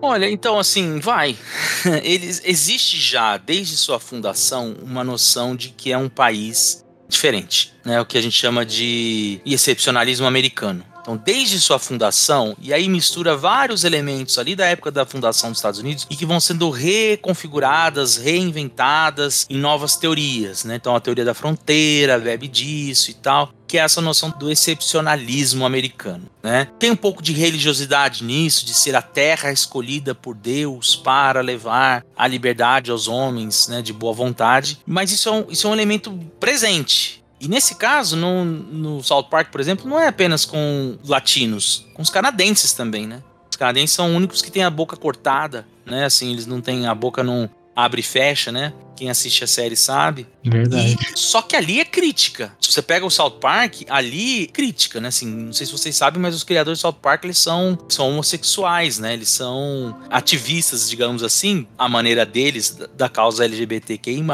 Olha, então assim, vai. Eles, existe já, desde sua fundação, uma noção de que é um país diferente, né? O que a gente chama de excepcionalismo americano. Então, desde sua fundação, e aí mistura vários elementos ali da época da fundação dos Estados Unidos e que vão sendo reconfiguradas, reinventadas em novas teorias, né? Então, a teoria da fronteira, web disso e tal, que é essa noção do excepcionalismo americano, né? Tem um pouco de religiosidade nisso, de ser a terra escolhida por Deus para levar a liberdade aos homens, né, de boa vontade, mas isso é um, isso é um elemento presente e nesse caso, no, no South Park, por exemplo, não é apenas com latinos, com os canadenses também, né? Os canadenses são os únicos que têm a boca cortada, né? Assim, eles não têm a boca não abre e fecha, né? Quem assiste a série sabe. Verdade. E, só que ali é crítica. Se você pega o South Park, ali crítica, né? Assim, não sei se vocês sabem, mas os criadores do South Park eles são, são homossexuais, né? Eles são ativistas, digamos assim, a maneira deles da, da causa LGBTQI+.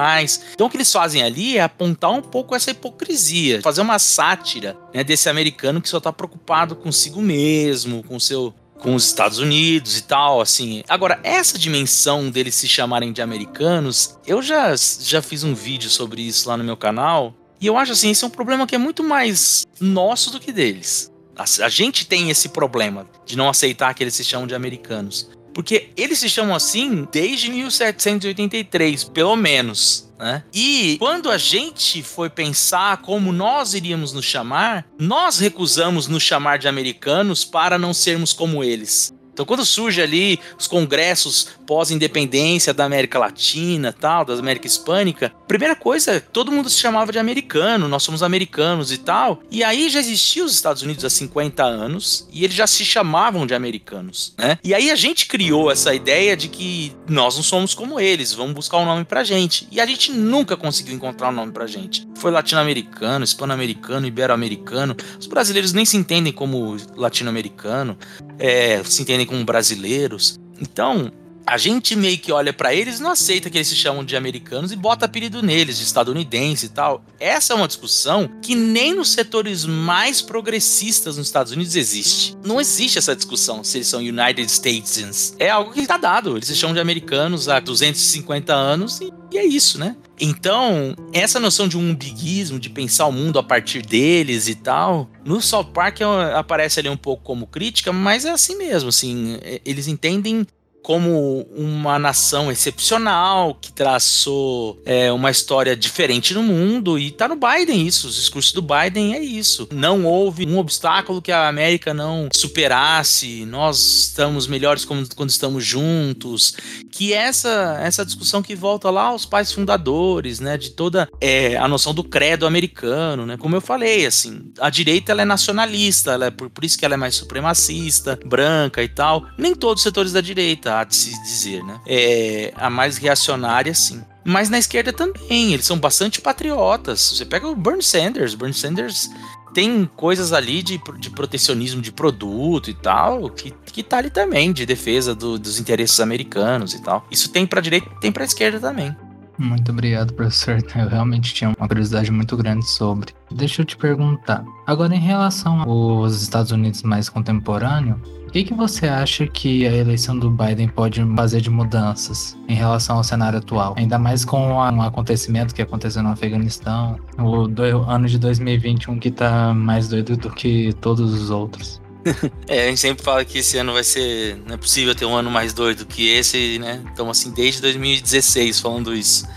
Então o que eles fazem ali é apontar um pouco essa hipocrisia, fazer uma sátira né, desse americano que só tá preocupado consigo mesmo, com seu com os Estados Unidos e tal, assim. Agora, essa dimensão deles se chamarem de americanos, eu já, já fiz um vídeo sobre isso lá no meu canal, e eu acho assim, esse é um problema que é muito mais nosso do que deles. A, a gente tem esse problema de não aceitar que eles se chamam de americanos. Porque eles se chamam assim desde 1783, pelo menos. Né? E quando a gente foi pensar como nós iríamos nos chamar, nós recusamos nos chamar de americanos para não sermos como eles. Então, quando surge ali os congressos pós-independência da América Latina, tal, da América Hispânica, primeira coisa, todo mundo se chamava de americano, nós somos americanos e tal. E aí já existiam os Estados Unidos há 50 anos e eles já se chamavam de americanos, né? E aí a gente criou essa ideia de que nós não somos como eles, vamos buscar um nome pra gente. E a gente nunca conseguiu encontrar um nome pra gente. Foi latino-americano, hispano-americano, ibero-americano. Os brasileiros nem se entendem como latino-americano, é, se entendem como brasileiros. Então, a gente meio que olha para eles não aceita que eles se chamam de americanos e bota apelido neles, de estadunidense e tal. Essa é uma discussão que nem nos setores mais progressistas nos Estados Unidos existe. Não existe essa discussão se eles são United Statesans. É algo que está dado. Eles se chamam de americanos há 250 anos e, e é isso, né? Então, essa noção de um umbiguismo, de pensar o mundo a partir deles e tal, no South Park é, aparece ali um pouco como crítica, mas é assim mesmo, assim, é, eles entendem como uma nação excepcional que traçou é, uma história diferente no mundo e tá no Biden isso, os discursos do Biden é isso. Não houve um obstáculo que a América não superasse, nós estamos melhores quando estamos juntos, que essa essa discussão que volta lá aos pais fundadores, né, de toda é, a noção do credo americano, né, como eu falei, assim, a direita ela é nacionalista, ela é, por, por isso que ela é mais supremacista, branca e tal, nem todos os setores da direita há de se dizer, né? É, a mais reacionária, sim. Mas na esquerda também, eles são bastante patriotas. Você pega o Bernie Sanders, Bernie Sanders tem coisas ali de, de protecionismo de produto e tal, que, que tá ali também, de defesa do, dos interesses americanos e tal. Isso tem pra direita tem pra esquerda também. Muito obrigado, professor. Eu realmente tinha uma curiosidade muito grande sobre. Deixa eu te perguntar. Agora, em relação aos Estados Unidos mais contemporâneo, o que, que você acha que a eleição do Biden pode fazer de mudanças em relação ao cenário atual? Ainda mais com um acontecimento que aconteceu no Afeganistão, o ano de 2021 que tá mais doido do que todos os outros. é, a gente sempre fala que esse ano vai ser. Não é possível ter um ano mais doido que esse, né? Então, assim, desde 2016 falando isso.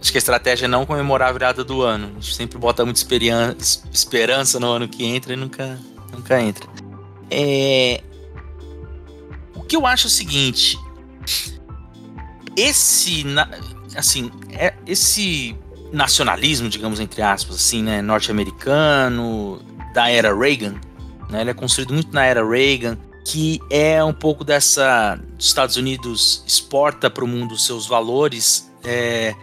Acho que a estratégia é não comemorar a virada do ano. A gente sempre bota muita esperança no ano que entra e nunca, nunca entra. É, que eu acho é o seguinte, esse, assim, é, esse nacionalismo, digamos entre aspas, assim, né, norte-americano da era Reagan, né, ele é construído muito na era Reagan, que é um pouco dessa, Estados Unidos exporta para o mundo seus valores é,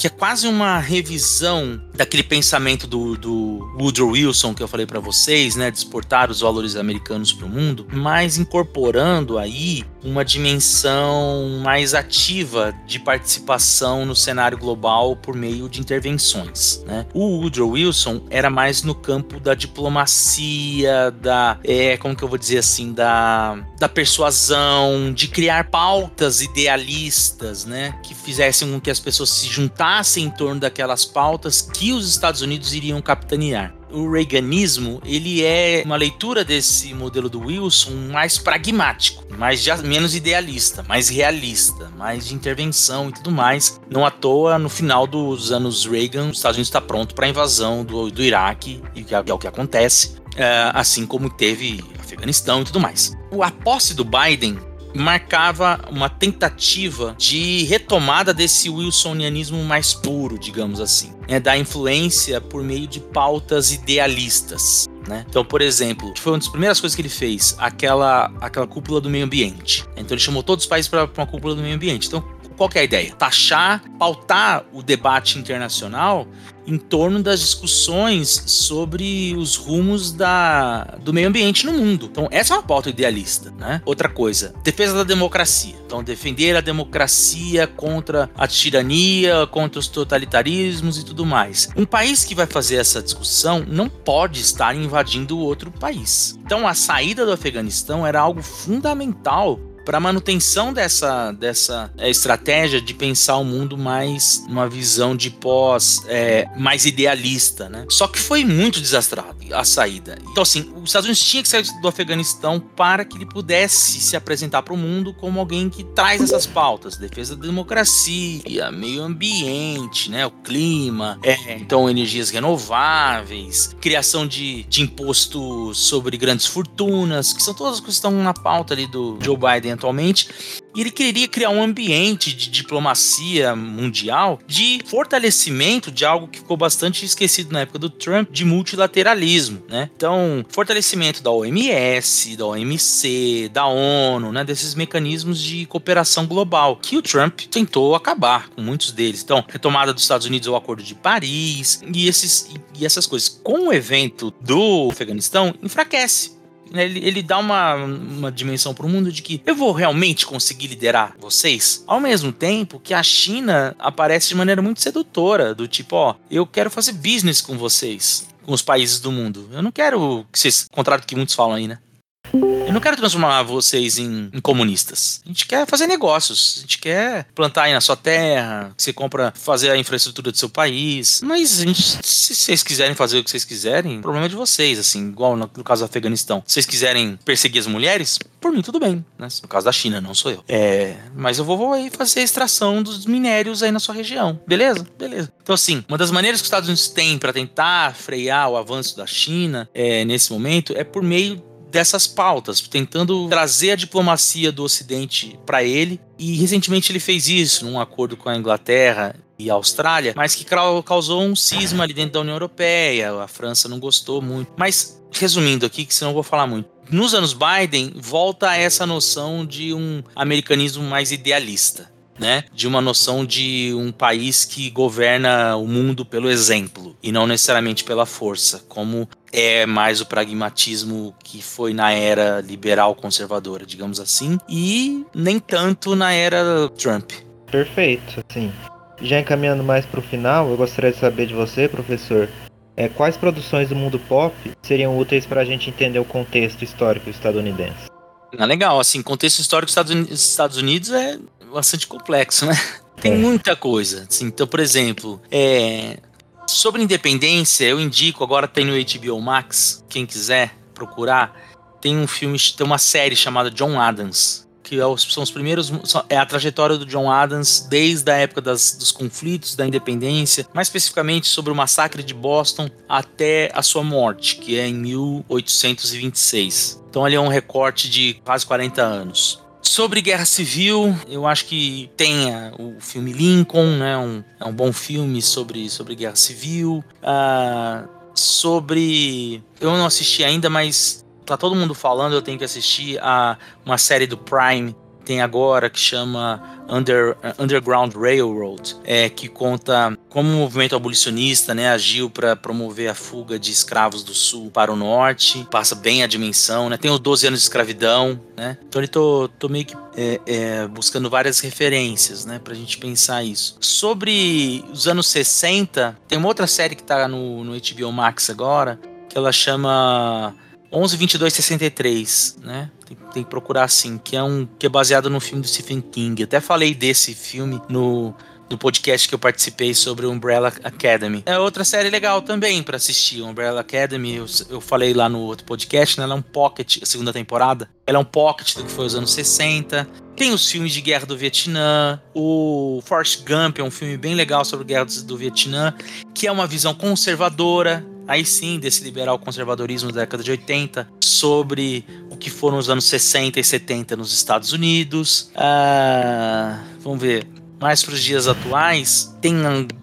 que é quase uma revisão daquele pensamento do, do Woodrow Wilson que eu falei para vocês, né, de exportar os valores americanos para o mundo, mas incorporando aí uma dimensão mais ativa de participação no cenário global por meio de intervenções. Né? O Woodrow Wilson era mais no campo da diplomacia, da é, como que eu vou dizer assim, da, da persuasão, de criar pautas idealistas, né, que fizessem com que as pessoas se juntassem em torno daquelas pautas que os Estados Unidos iriam capitanear o Reaganismo ele é uma leitura desse modelo do Wilson mais pragmático, mais menos idealista, mais realista, mais de intervenção e tudo mais. Não à toa, no final dos anos Reagan, os Estados Unidos está pronto para a invasão do, do Iraque, e é, é o que acontece, é, assim como teve Afeganistão e tudo mais. A posse do Biden marcava uma tentativa de retomada desse wilsonianismo mais puro, digamos assim, né, da influência por meio de pautas idealistas. Né? Então, por exemplo, foi uma das primeiras coisas que ele fez, aquela, aquela cúpula do meio ambiente. Então, ele chamou todos os países para uma cúpula do meio ambiente. Então, qual é a ideia? Taxar, pautar o debate internacional em torno das discussões sobre os rumos da, do meio ambiente no mundo. Então, essa é uma pauta idealista. Né? Outra coisa, defesa da democracia. Então, defender a democracia contra a tirania, contra os totalitarismos e tudo mais. Um país que vai fazer essa discussão não pode estar invadindo outro país. Então, a saída do Afeganistão era algo fundamental para manutenção dessa, dessa é, estratégia de pensar o mundo mais uma visão de pós é, mais idealista, né? Só que foi muito desastrado a saída. Então assim, os Estados Unidos tinha que sair do Afeganistão para que ele pudesse se apresentar para o mundo como alguém que traz essas pautas, defesa da democracia, meio ambiente, né, o clima, é, então energias renováveis, criação de, de imposto sobre grandes fortunas, que são todas as coisas que estão na pauta ali do Joe Biden atualmente. E ele queria criar um ambiente de diplomacia mundial de fortalecimento de algo que ficou bastante esquecido na época do Trump, de multilateralismo, né? Então, fortalecimento da OMS, da OMC, da ONU, né? Desses mecanismos de cooperação global que o Trump tentou acabar com muitos deles. Então, retomada dos Estados Unidos ao Acordo de Paris e, esses, e essas coisas. Com o evento do Afeganistão, enfraquece ele, ele dá uma, uma dimensão para o mundo de que eu vou realmente conseguir liderar vocês, ao mesmo tempo que a China aparece de maneira muito sedutora, do tipo, ó, eu quero fazer business com vocês, com os países do mundo. Eu não quero que vocês, contrário do que muitos falam aí, né? Eu não quero transformar vocês em, em, comunistas. A gente quer fazer negócios. A gente quer plantar aí na sua terra, você compra, fazer a infraestrutura do seu país. Mas gente, se vocês quiserem fazer o que vocês quiserem, o problema é de vocês, assim, igual no, no caso do Afeganistão. Se vocês quiserem perseguir as mulheres, por mim tudo bem, né? No caso da China, não sou eu. É, mas eu vou, vou aí fazer a extração dos minérios aí na sua região. Beleza? Beleza. Então, assim, uma das maneiras que os Estados Unidos têm para tentar frear o avanço da China é, nesse momento é por meio dessas pautas, tentando trazer a diplomacia do Ocidente para ele. E recentemente ele fez isso num acordo com a Inglaterra e a Austrália, mas que causou um cisma ali dentro da União Europeia. A França não gostou muito. Mas resumindo aqui, que senão eu vou falar muito. Nos anos Biden, volta essa noção de um americanismo mais idealista né? De uma noção de um país que governa o mundo pelo exemplo e não necessariamente pela força, como é mais o pragmatismo que foi na era liberal conservadora, digamos assim, e nem tanto na era Trump. Perfeito, assim. Já encaminhando mais para o final, eu gostaria de saber de você, professor, é, quais produções do mundo pop seriam úteis para a gente entender o contexto histórico estadunidense? Ah, legal, assim, contexto histórico dos Estados Unidos é bastante complexo, né? Tem é. muita coisa. Assim, então, por exemplo, é, sobre independência, eu indico, agora tem no HBO Max, quem quiser procurar, tem um filme, tem uma série chamada John Adams, que é são os primeiros. É a trajetória do John Adams desde a época das, dos conflitos, da independência, mais especificamente sobre o massacre de Boston até a sua morte, que é em 1826. Então ali é um recorte de quase 40 anos. Sobre guerra civil, eu acho que tem o filme Lincoln, né? Um, é um bom filme sobre, sobre guerra civil. Uh, sobre. Eu não assisti ainda, mas tá todo mundo falando, eu tenho que assistir a uma série do Prime tem agora que chama Under, Underground Railroad, é, que conta como o movimento abolicionista né, agiu para promover a fuga de escravos do sul para o norte, passa bem a dimensão, né? Tem os 12 anos de escravidão, né? Então ele tô, tô meio que é, é, buscando várias referências, né, pra gente pensar isso. Sobre os anos 60, tem uma outra série que tá no, no HBO Max agora, que ela chama 11 22 63, né? Tem, tem, que procurar assim, que é um que é baseado no filme do Stephen King. Até falei desse filme no do podcast que eu participei sobre Umbrella Academy. É outra série legal também para assistir. Umbrella Academy, eu, eu, falei lá no outro podcast, né? Ela é um pocket, a segunda temporada. Ela é um pocket do que foi os anos 60. Tem os filmes de guerra do Vietnã. O Forrest Gump é um filme bem legal sobre guerra do Vietnã, que é uma visão conservadora aí sim, desse liberal conservadorismo da década de 80, sobre o que foram os anos 60 e 70 nos Estados Unidos. Ah, vamos ver. Mais para os dias atuais, tem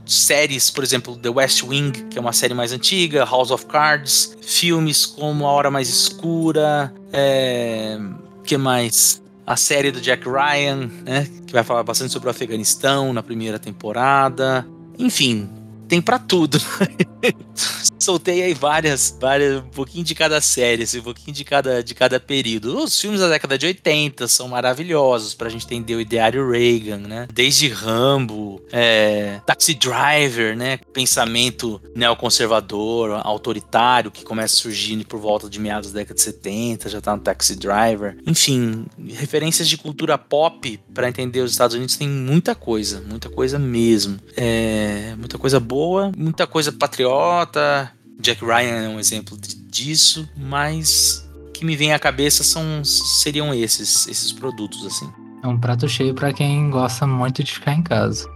séries, por exemplo, The West Wing, que é uma série mais antiga, House of Cards, filmes como A Hora Mais Escura, é, que mais? A série do Jack Ryan, né, que vai falar bastante sobre o Afeganistão na primeira temporada. Enfim, tem para tudo. Soltei aí várias, várias, um pouquinho de cada série, assim, um pouquinho de cada, de cada período. Os filmes da década de 80 são maravilhosos pra gente entender o ideário Reagan, né? Desde Rambo, é, Taxi Driver, né? Pensamento neoconservador, autoritário, que começa surgindo por volta de meados da década de 70, já tá no Taxi Driver. Enfim, referências de cultura pop para entender os Estados Unidos tem muita coisa, muita coisa mesmo. É, muita coisa boa, muita coisa patriota, Jack Ryan é um exemplo disso, mas que me vem à cabeça são seriam esses esses produtos assim. É um prato cheio para quem gosta muito de ficar em casa.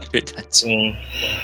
É verdade. Sim.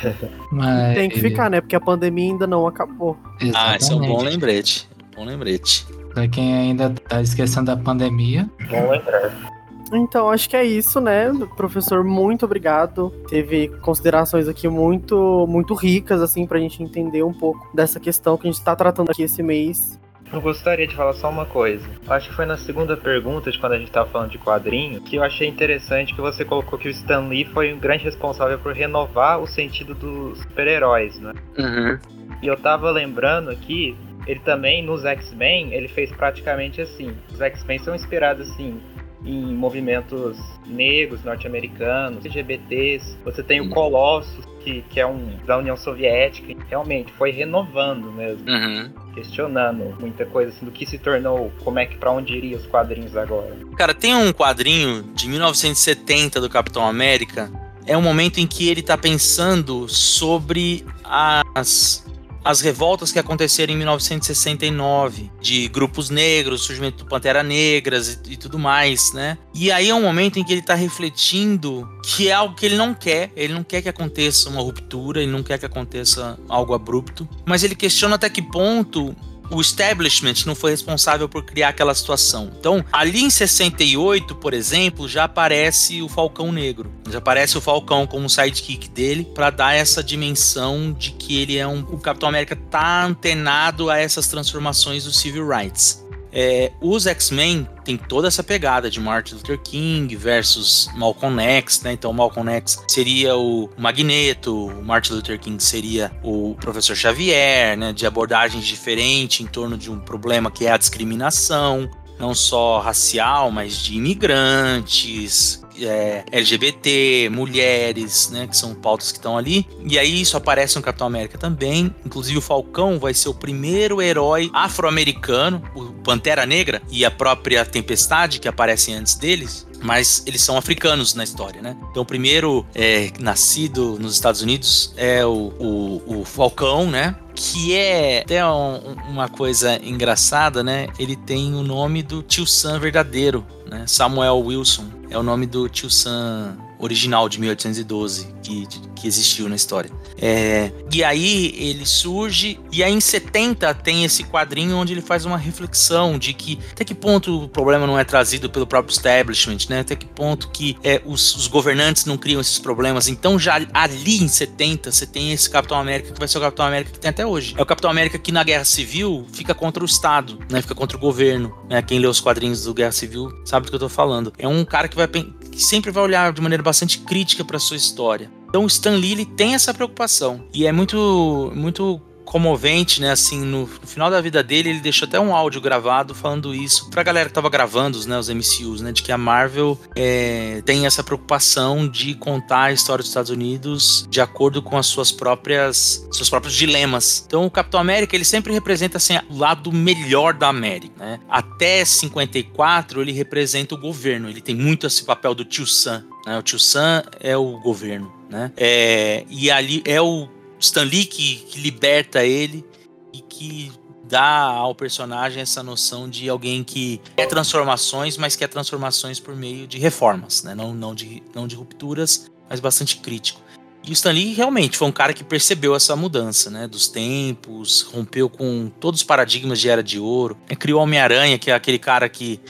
Mas... Tem que ficar, né? Porque a pandemia ainda não acabou. Exatamente. Ah, esse é um bom lembrete. Bom lembrete. Pra quem ainda tá esquecendo da pandemia. Bom lembrar. Então, acho que é isso, né? Professor, muito obrigado. Teve considerações aqui muito, muito ricas, assim, pra gente entender um pouco dessa questão que a gente tá tratando aqui esse mês. Eu gostaria de falar só uma coisa. Acho que foi na segunda pergunta, de quando a gente estava falando de quadrinho, que eu achei interessante que você colocou que o Stan Lee foi um grande responsável por renovar o sentido dos super-heróis, né? Uhum. E eu tava lembrando aqui, ele também, nos X-Men, ele fez praticamente assim. Os X-Men são inspirados, assim, em movimentos negros, norte-americanos, LGBTs. Você tem o Colossus, que, que é um da União Soviética. Realmente, foi renovando mesmo. Uhum. Questionando muita coisa assim, do que se tornou, como é que para onde iriam os quadrinhos agora. Cara, tem um quadrinho de 1970 do Capitão América. É um momento em que ele tá pensando sobre as as revoltas que aconteceram em 1969, de grupos negros, surgimento do Pantera Negras e, e, tudo mais, né? E aí é um momento em que ele tá refletindo que é algo que ele não quer, ele não quer que aconteça uma ruptura, ele não quer que aconteça algo abrupto, mas ele questiona até que ponto o establishment não foi responsável por criar aquela situação. Então, ali em 68, por exemplo, já aparece o Falcão Negro. Já aparece o Falcão como sidekick dele para dar essa dimensão de que ele é um. O Capitão América tá antenado a essas transformações dos civil rights. É, os X-Men tem toda essa pegada de Martin Luther King versus Malcolm X, né? Então Malcolm X seria o Magneto, o Martin Luther King seria o Professor Xavier, né? De abordagens diferentes em torno de um problema que é a discriminação, não só racial, mas de imigrantes, é, LGBT, mulheres, né, que são pautas que estão ali. E aí isso aparece no Capitão América também. Inclusive o Falcão vai ser o primeiro herói afro-americano, o Pantera Negra e a própria Tempestade que aparecem antes deles mas eles são africanos na história, né? Então, o primeiro é, nascido nos Estados Unidos é o, o, o Falcão, né? Que é até um, uma coisa engraçada, né? Ele tem o nome do tio Sam verdadeiro, né? Samuel Wilson é o nome do tio Sam original de 1812, que, que existiu na história. É, e aí ele surge, e aí em 70 tem esse quadrinho onde ele faz uma reflexão de que até que ponto o problema não é trazido pelo próprio establishment, né? Até que ponto que é, os, os governantes não criam esses problemas. Então já ali em 70 você tem esse Capitão América que vai ser o Capitão América que tem até hoje. É o Capitão América que na Guerra Civil fica contra o Estado, né? Fica contra o governo. Né? Quem lê os quadrinhos do Guerra Civil sabe do que eu tô falando. É um cara que vai que sempre vai olhar de maneira bastante crítica para sua história. Então o Stan Lee ele tem essa preocupação e é muito muito comovente, né? Assim, no, no, final da vida dele, ele deixou até um áudio gravado falando isso pra galera que tava gravando, né? Os MCUs, né? De que a Marvel é, tem essa preocupação de contar a história dos Estados Unidos de acordo com as suas próprias, seus próprios dilemas. Então, o Capitão América, ele sempre representa, assim, o lado melhor da América, né? Até 54, ele representa o governo. Ele tem muito esse papel do tio Sam, né? O tio Sam é o governo, né? É, e ali é o Stan Lee que, que liberta ele e que dá ao personagem essa noção de alguém que quer transformações, mas quer transformações por meio de reformas, né? não, não, de, não de rupturas, mas bastante crítico. E o Stan Lee realmente foi um cara que percebeu essa mudança, né? Dos tempos, rompeu com todos os paradigmas de Era de Ouro. Criou Homem-Aranha, que é aquele cara que,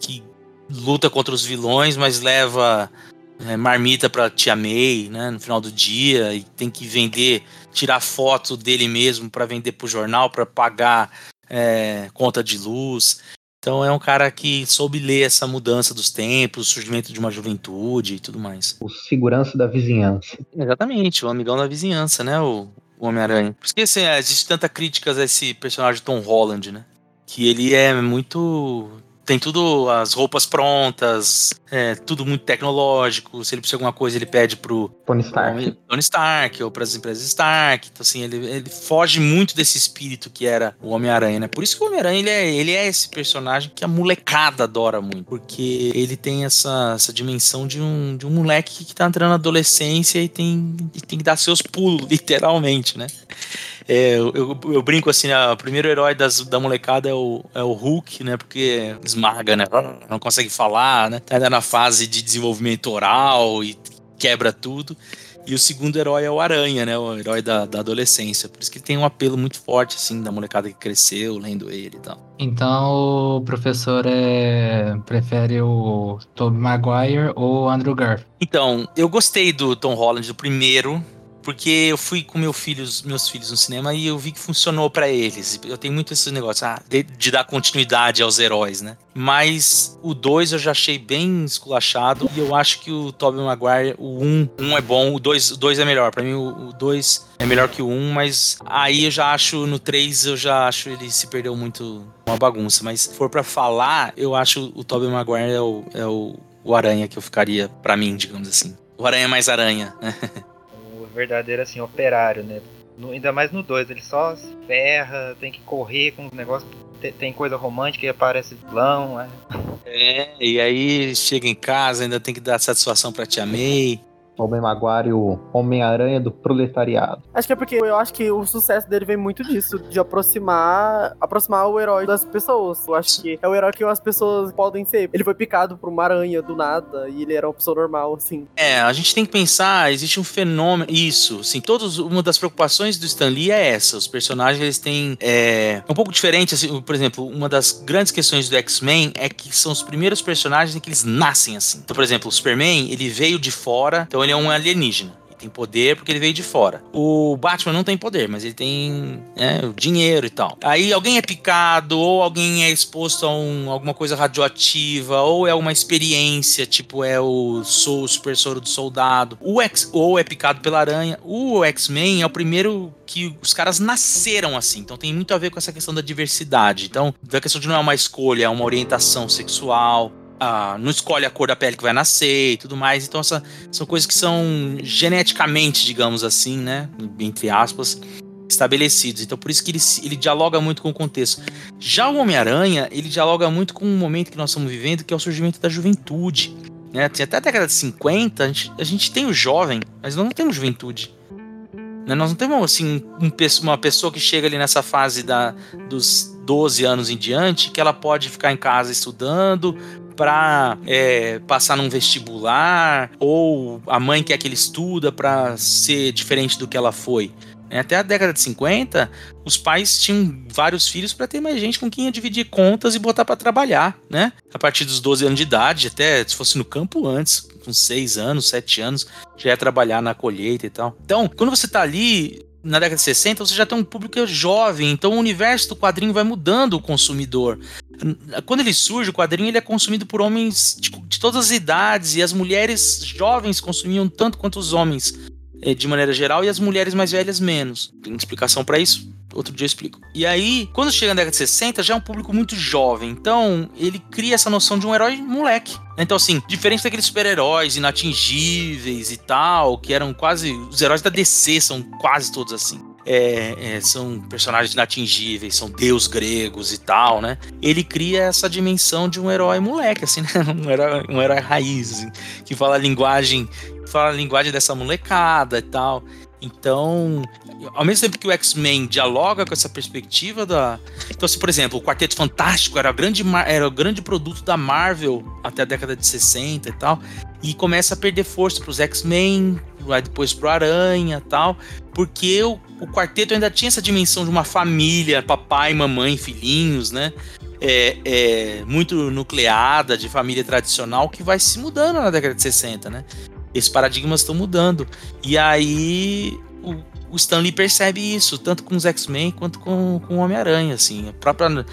que luta contra os vilões, mas leva é, marmita pra Tia May, né? No final do dia, e tem que vender tirar foto dele mesmo para vender pro jornal, para pagar é, conta de luz. Então é um cara que soube ler essa mudança dos tempos, o surgimento de uma juventude e tudo mais. O segurança da vizinhança. Exatamente, o amigão da vizinhança, né? O, o Homem-Aranha. Por isso que assim, existe tanta críticas a esse personagem Tom Holland, né? Que ele é muito tem tudo, as roupas prontas, é, tudo muito tecnológico. Se ele precisa de alguma coisa, ele pede pro Tony Stark, Tony Stark ou para as empresas Stark. Então, assim, ele, ele foge muito desse espírito que era o Homem-Aranha, né? Por isso que o Homem-Aranha ele é, ele é esse personagem que a molecada adora muito, porque ele tem essa, essa dimensão de um, de um moleque que tá entrando na adolescência e tem, e tem que dar seus pulos, literalmente, né? É, eu, eu, eu, brinco assim, né, o primeiro herói das, da molecada é o, é o Hulk, né? Porque esmaga, né? Não consegue falar, né? Tá ainda na fase de desenvolvimento oral e quebra tudo. E o segundo herói é o Aranha, né? O herói da, da adolescência. Por isso que ele tem um apelo muito forte, assim, da molecada que cresceu lendo ele e tal. Então o professor é... prefere o Tobey Maguire ou o Andrew Garfield? Então, eu gostei do Tom Holland, do primeiro. Porque eu fui com meu filhos, meus filhos no cinema e eu vi que funcionou para eles. Eu tenho muito esse negócio ah, de, de, dar continuidade aos heróis, né? Mas o 2 eu já achei bem esculachado e eu acho que o Tobey Maguire, o 1 um, um é bom, o 2 dois é melhor. Para mim o 2 é melhor que o 1, um, mas aí eu já acho no 3 eu já acho ele se perdeu muito uma bagunça, mas se for para falar, eu acho o Tobey Maguire é o, é o, o aranha que eu ficaria para mim, digamos assim. O aranha mais aranha. verdadeiro assim, operário, né? No, ainda mais no 2, ele só se ferra, tem que correr com o negócio. Tem, coisa romântica e aparece vilão, né? É, e aí chega em casa, ainda tem que dar satisfação pra tia May. Homem Maguire, o Homem-Aranha do proletariado. Acho que é porque eu acho que o sucesso dele vem muito disso, de aproximar aproximar o herói das pessoas. Eu acho que é o herói que as pessoas podem ser. Ele foi picado por uma aranha do nada e ele era uma pessoa normal, assim. É, a gente tem que pensar, existe um fenômeno, isso, assim, todos, uma das preocupações do Stan Lee é essa, os personagens eles têm, é, um pouco diferente, assim, por exemplo, uma das grandes questões do X-Men é que são os primeiros personagens em que eles nascem assim. Então, por exemplo, o Superman, ele veio de fora, então ele é um alienígena tem poder porque ele veio de fora. O Batman não tem poder, mas ele tem né, dinheiro e tal. Aí alguém é picado, ou alguém é exposto a um, alguma coisa radioativa, ou é uma experiência, tipo é o, o super soro do soldado. O X, ou é picado pela aranha. O X-Men é o primeiro que os caras nasceram assim. Então tem muito a ver com essa questão da diversidade. Então, a questão de não é uma escolha, é uma orientação sexual ah, não escolhe a cor da pele que vai nascer e tudo mais. Então, essa, são coisas que são geneticamente, digamos assim, né? Entre aspas, estabelecidos. Então, por isso que ele, ele dialoga muito com o contexto. Já o Homem-Aranha, ele dialoga muito com o momento que nós estamos vivendo, que é o surgimento da juventude. Né? Até a década de 50, a gente, a gente tem o jovem, mas nós não temos juventude. Né? Nós não temos assim um, uma pessoa que chega ali nessa fase da, dos 12 anos em diante que ela pode ficar em casa estudando, para é, passar num vestibular, ou a mãe quer que ele estuda para ser diferente do que ela foi. É, até a década de 50, os pais tinham vários filhos para ter mais gente com quem ia dividir contas e botar para trabalhar, né? A partir dos 12 anos de idade, até se fosse no campo antes, com 6 anos, 7 anos, já ia trabalhar na colheita e tal. Então, quando você tá ali na década de 60, você já tem um público jovem, então o universo do quadrinho vai mudando o consumidor. Quando ele surge, o quadrinho ele é consumido por homens de, de todas as idades, e as mulheres jovens consumiam tanto quanto os homens de maneira geral, e as mulheres mais velhas menos. Tem explicação para isso? Outro dia eu explico. E aí, quando chega na década de 60, já é um público muito jovem. Então, ele cria essa noção de um herói moleque. Então, assim, diferente daqueles super-heróis inatingíveis e tal, que eram quase. Os heróis da DC são quase todos assim. É, é, são personagens inatingíveis, são deus gregos e tal, né? Ele cria essa dimensão de um herói moleque, assim, né? Um herói, um herói raiz, assim, que fala a linguagem fala a linguagem dessa molecada e tal. Então, ao mesmo tempo que o X-Men dialoga com essa perspectiva da. Então, assim, por exemplo, o Quarteto Fantástico era grande, era o grande produto da Marvel até a década de 60 e tal. E começa a perder força para os X-Men, depois pro Aranha tal. Porque o, o quarteto ainda tinha essa dimensão de uma família, papai, mamãe, filhinhos, né? É, é, muito nucleada, de família tradicional, que vai se mudando na década de 60, né? Esses paradigmas estão mudando. E aí o, o Stanley percebe isso, tanto com os X-Men quanto com, com o Homem-Aranha, assim. A própria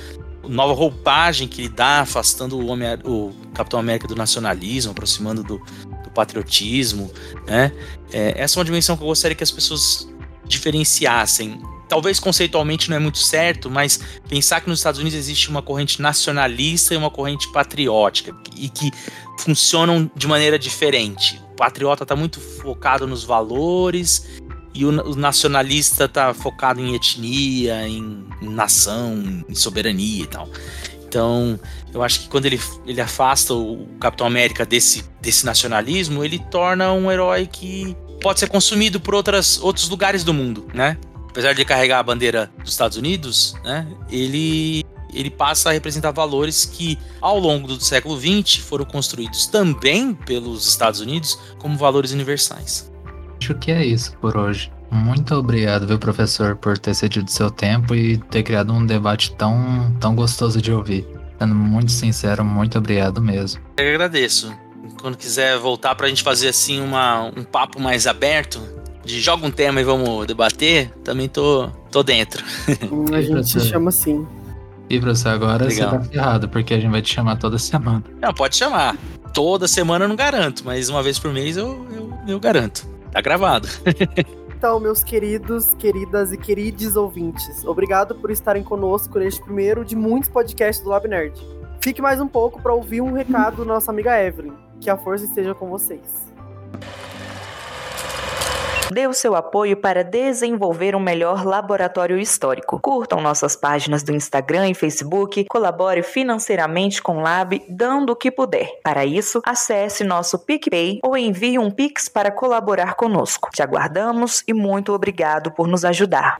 nova roupagem que ele dá, afastando o, Homem o Capitão América do nacionalismo, aproximando do, do patriotismo, né? É, essa é uma dimensão que eu gostaria que as pessoas diferenciassem. Talvez conceitualmente não é muito certo, mas pensar que nos Estados Unidos existe uma corrente nacionalista e uma corrente patriótica, e que funcionam de maneira diferente patriota está muito focado nos valores e o, nacionalista está focado em etnia, em, em, nação, em soberania e tal. Então, eu acho que quando ele, ele afasta o Capitão América desse, desse nacionalismo, ele torna um herói que pode ser consumido por outras, outros lugares do mundo, né? Apesar de carregar a bandeira dos Estados Unidos, né? Ele ele passa a representar valores que, ao longo do século XX, foram construídos também pelos Estados Unidos como valores universais. Acho que é isso por hoje. Muito obrigado, viu, professor, por ter cedido seu tempo e ter criado um debate tão, tão gostoso de ouvir. Sendo muito sincero, muito obrigado mesmo. Eu agradeço. Quando quiser voltar para a gente fazer assim uma, um papo mais aberto, de joga um tema e vamos debater, também tô, tô dentro. A gente se chama assim. E você agora Legal. você tá ferrado, porque a gente vai te chamar toda semana. Não, pode chamar. Toda semana eu não garanto, mas uma vez por mês eu, eu, eu garanto. Tá gravado. Então, meus queridos, queridas e queridos ouvintes, obrigado por estarem conosco neste primeiro de muitos podcasts do Lab Nerd. Fique mais um pouco para ouvir um recado da nossa amiga Evelyn. Que a força esteja com vocês. Dê o seu apoio para desenvolver um melhor laboratório histórico. Curtam nossas páginas do Instagram e Facebook, colabore financeiramente com o Lab, dando o que puder. Para isso, acesse nosso PicPay ou envie um Pix para colaborar conosco. Te aguardamos e muito obrigado por nos ajudar.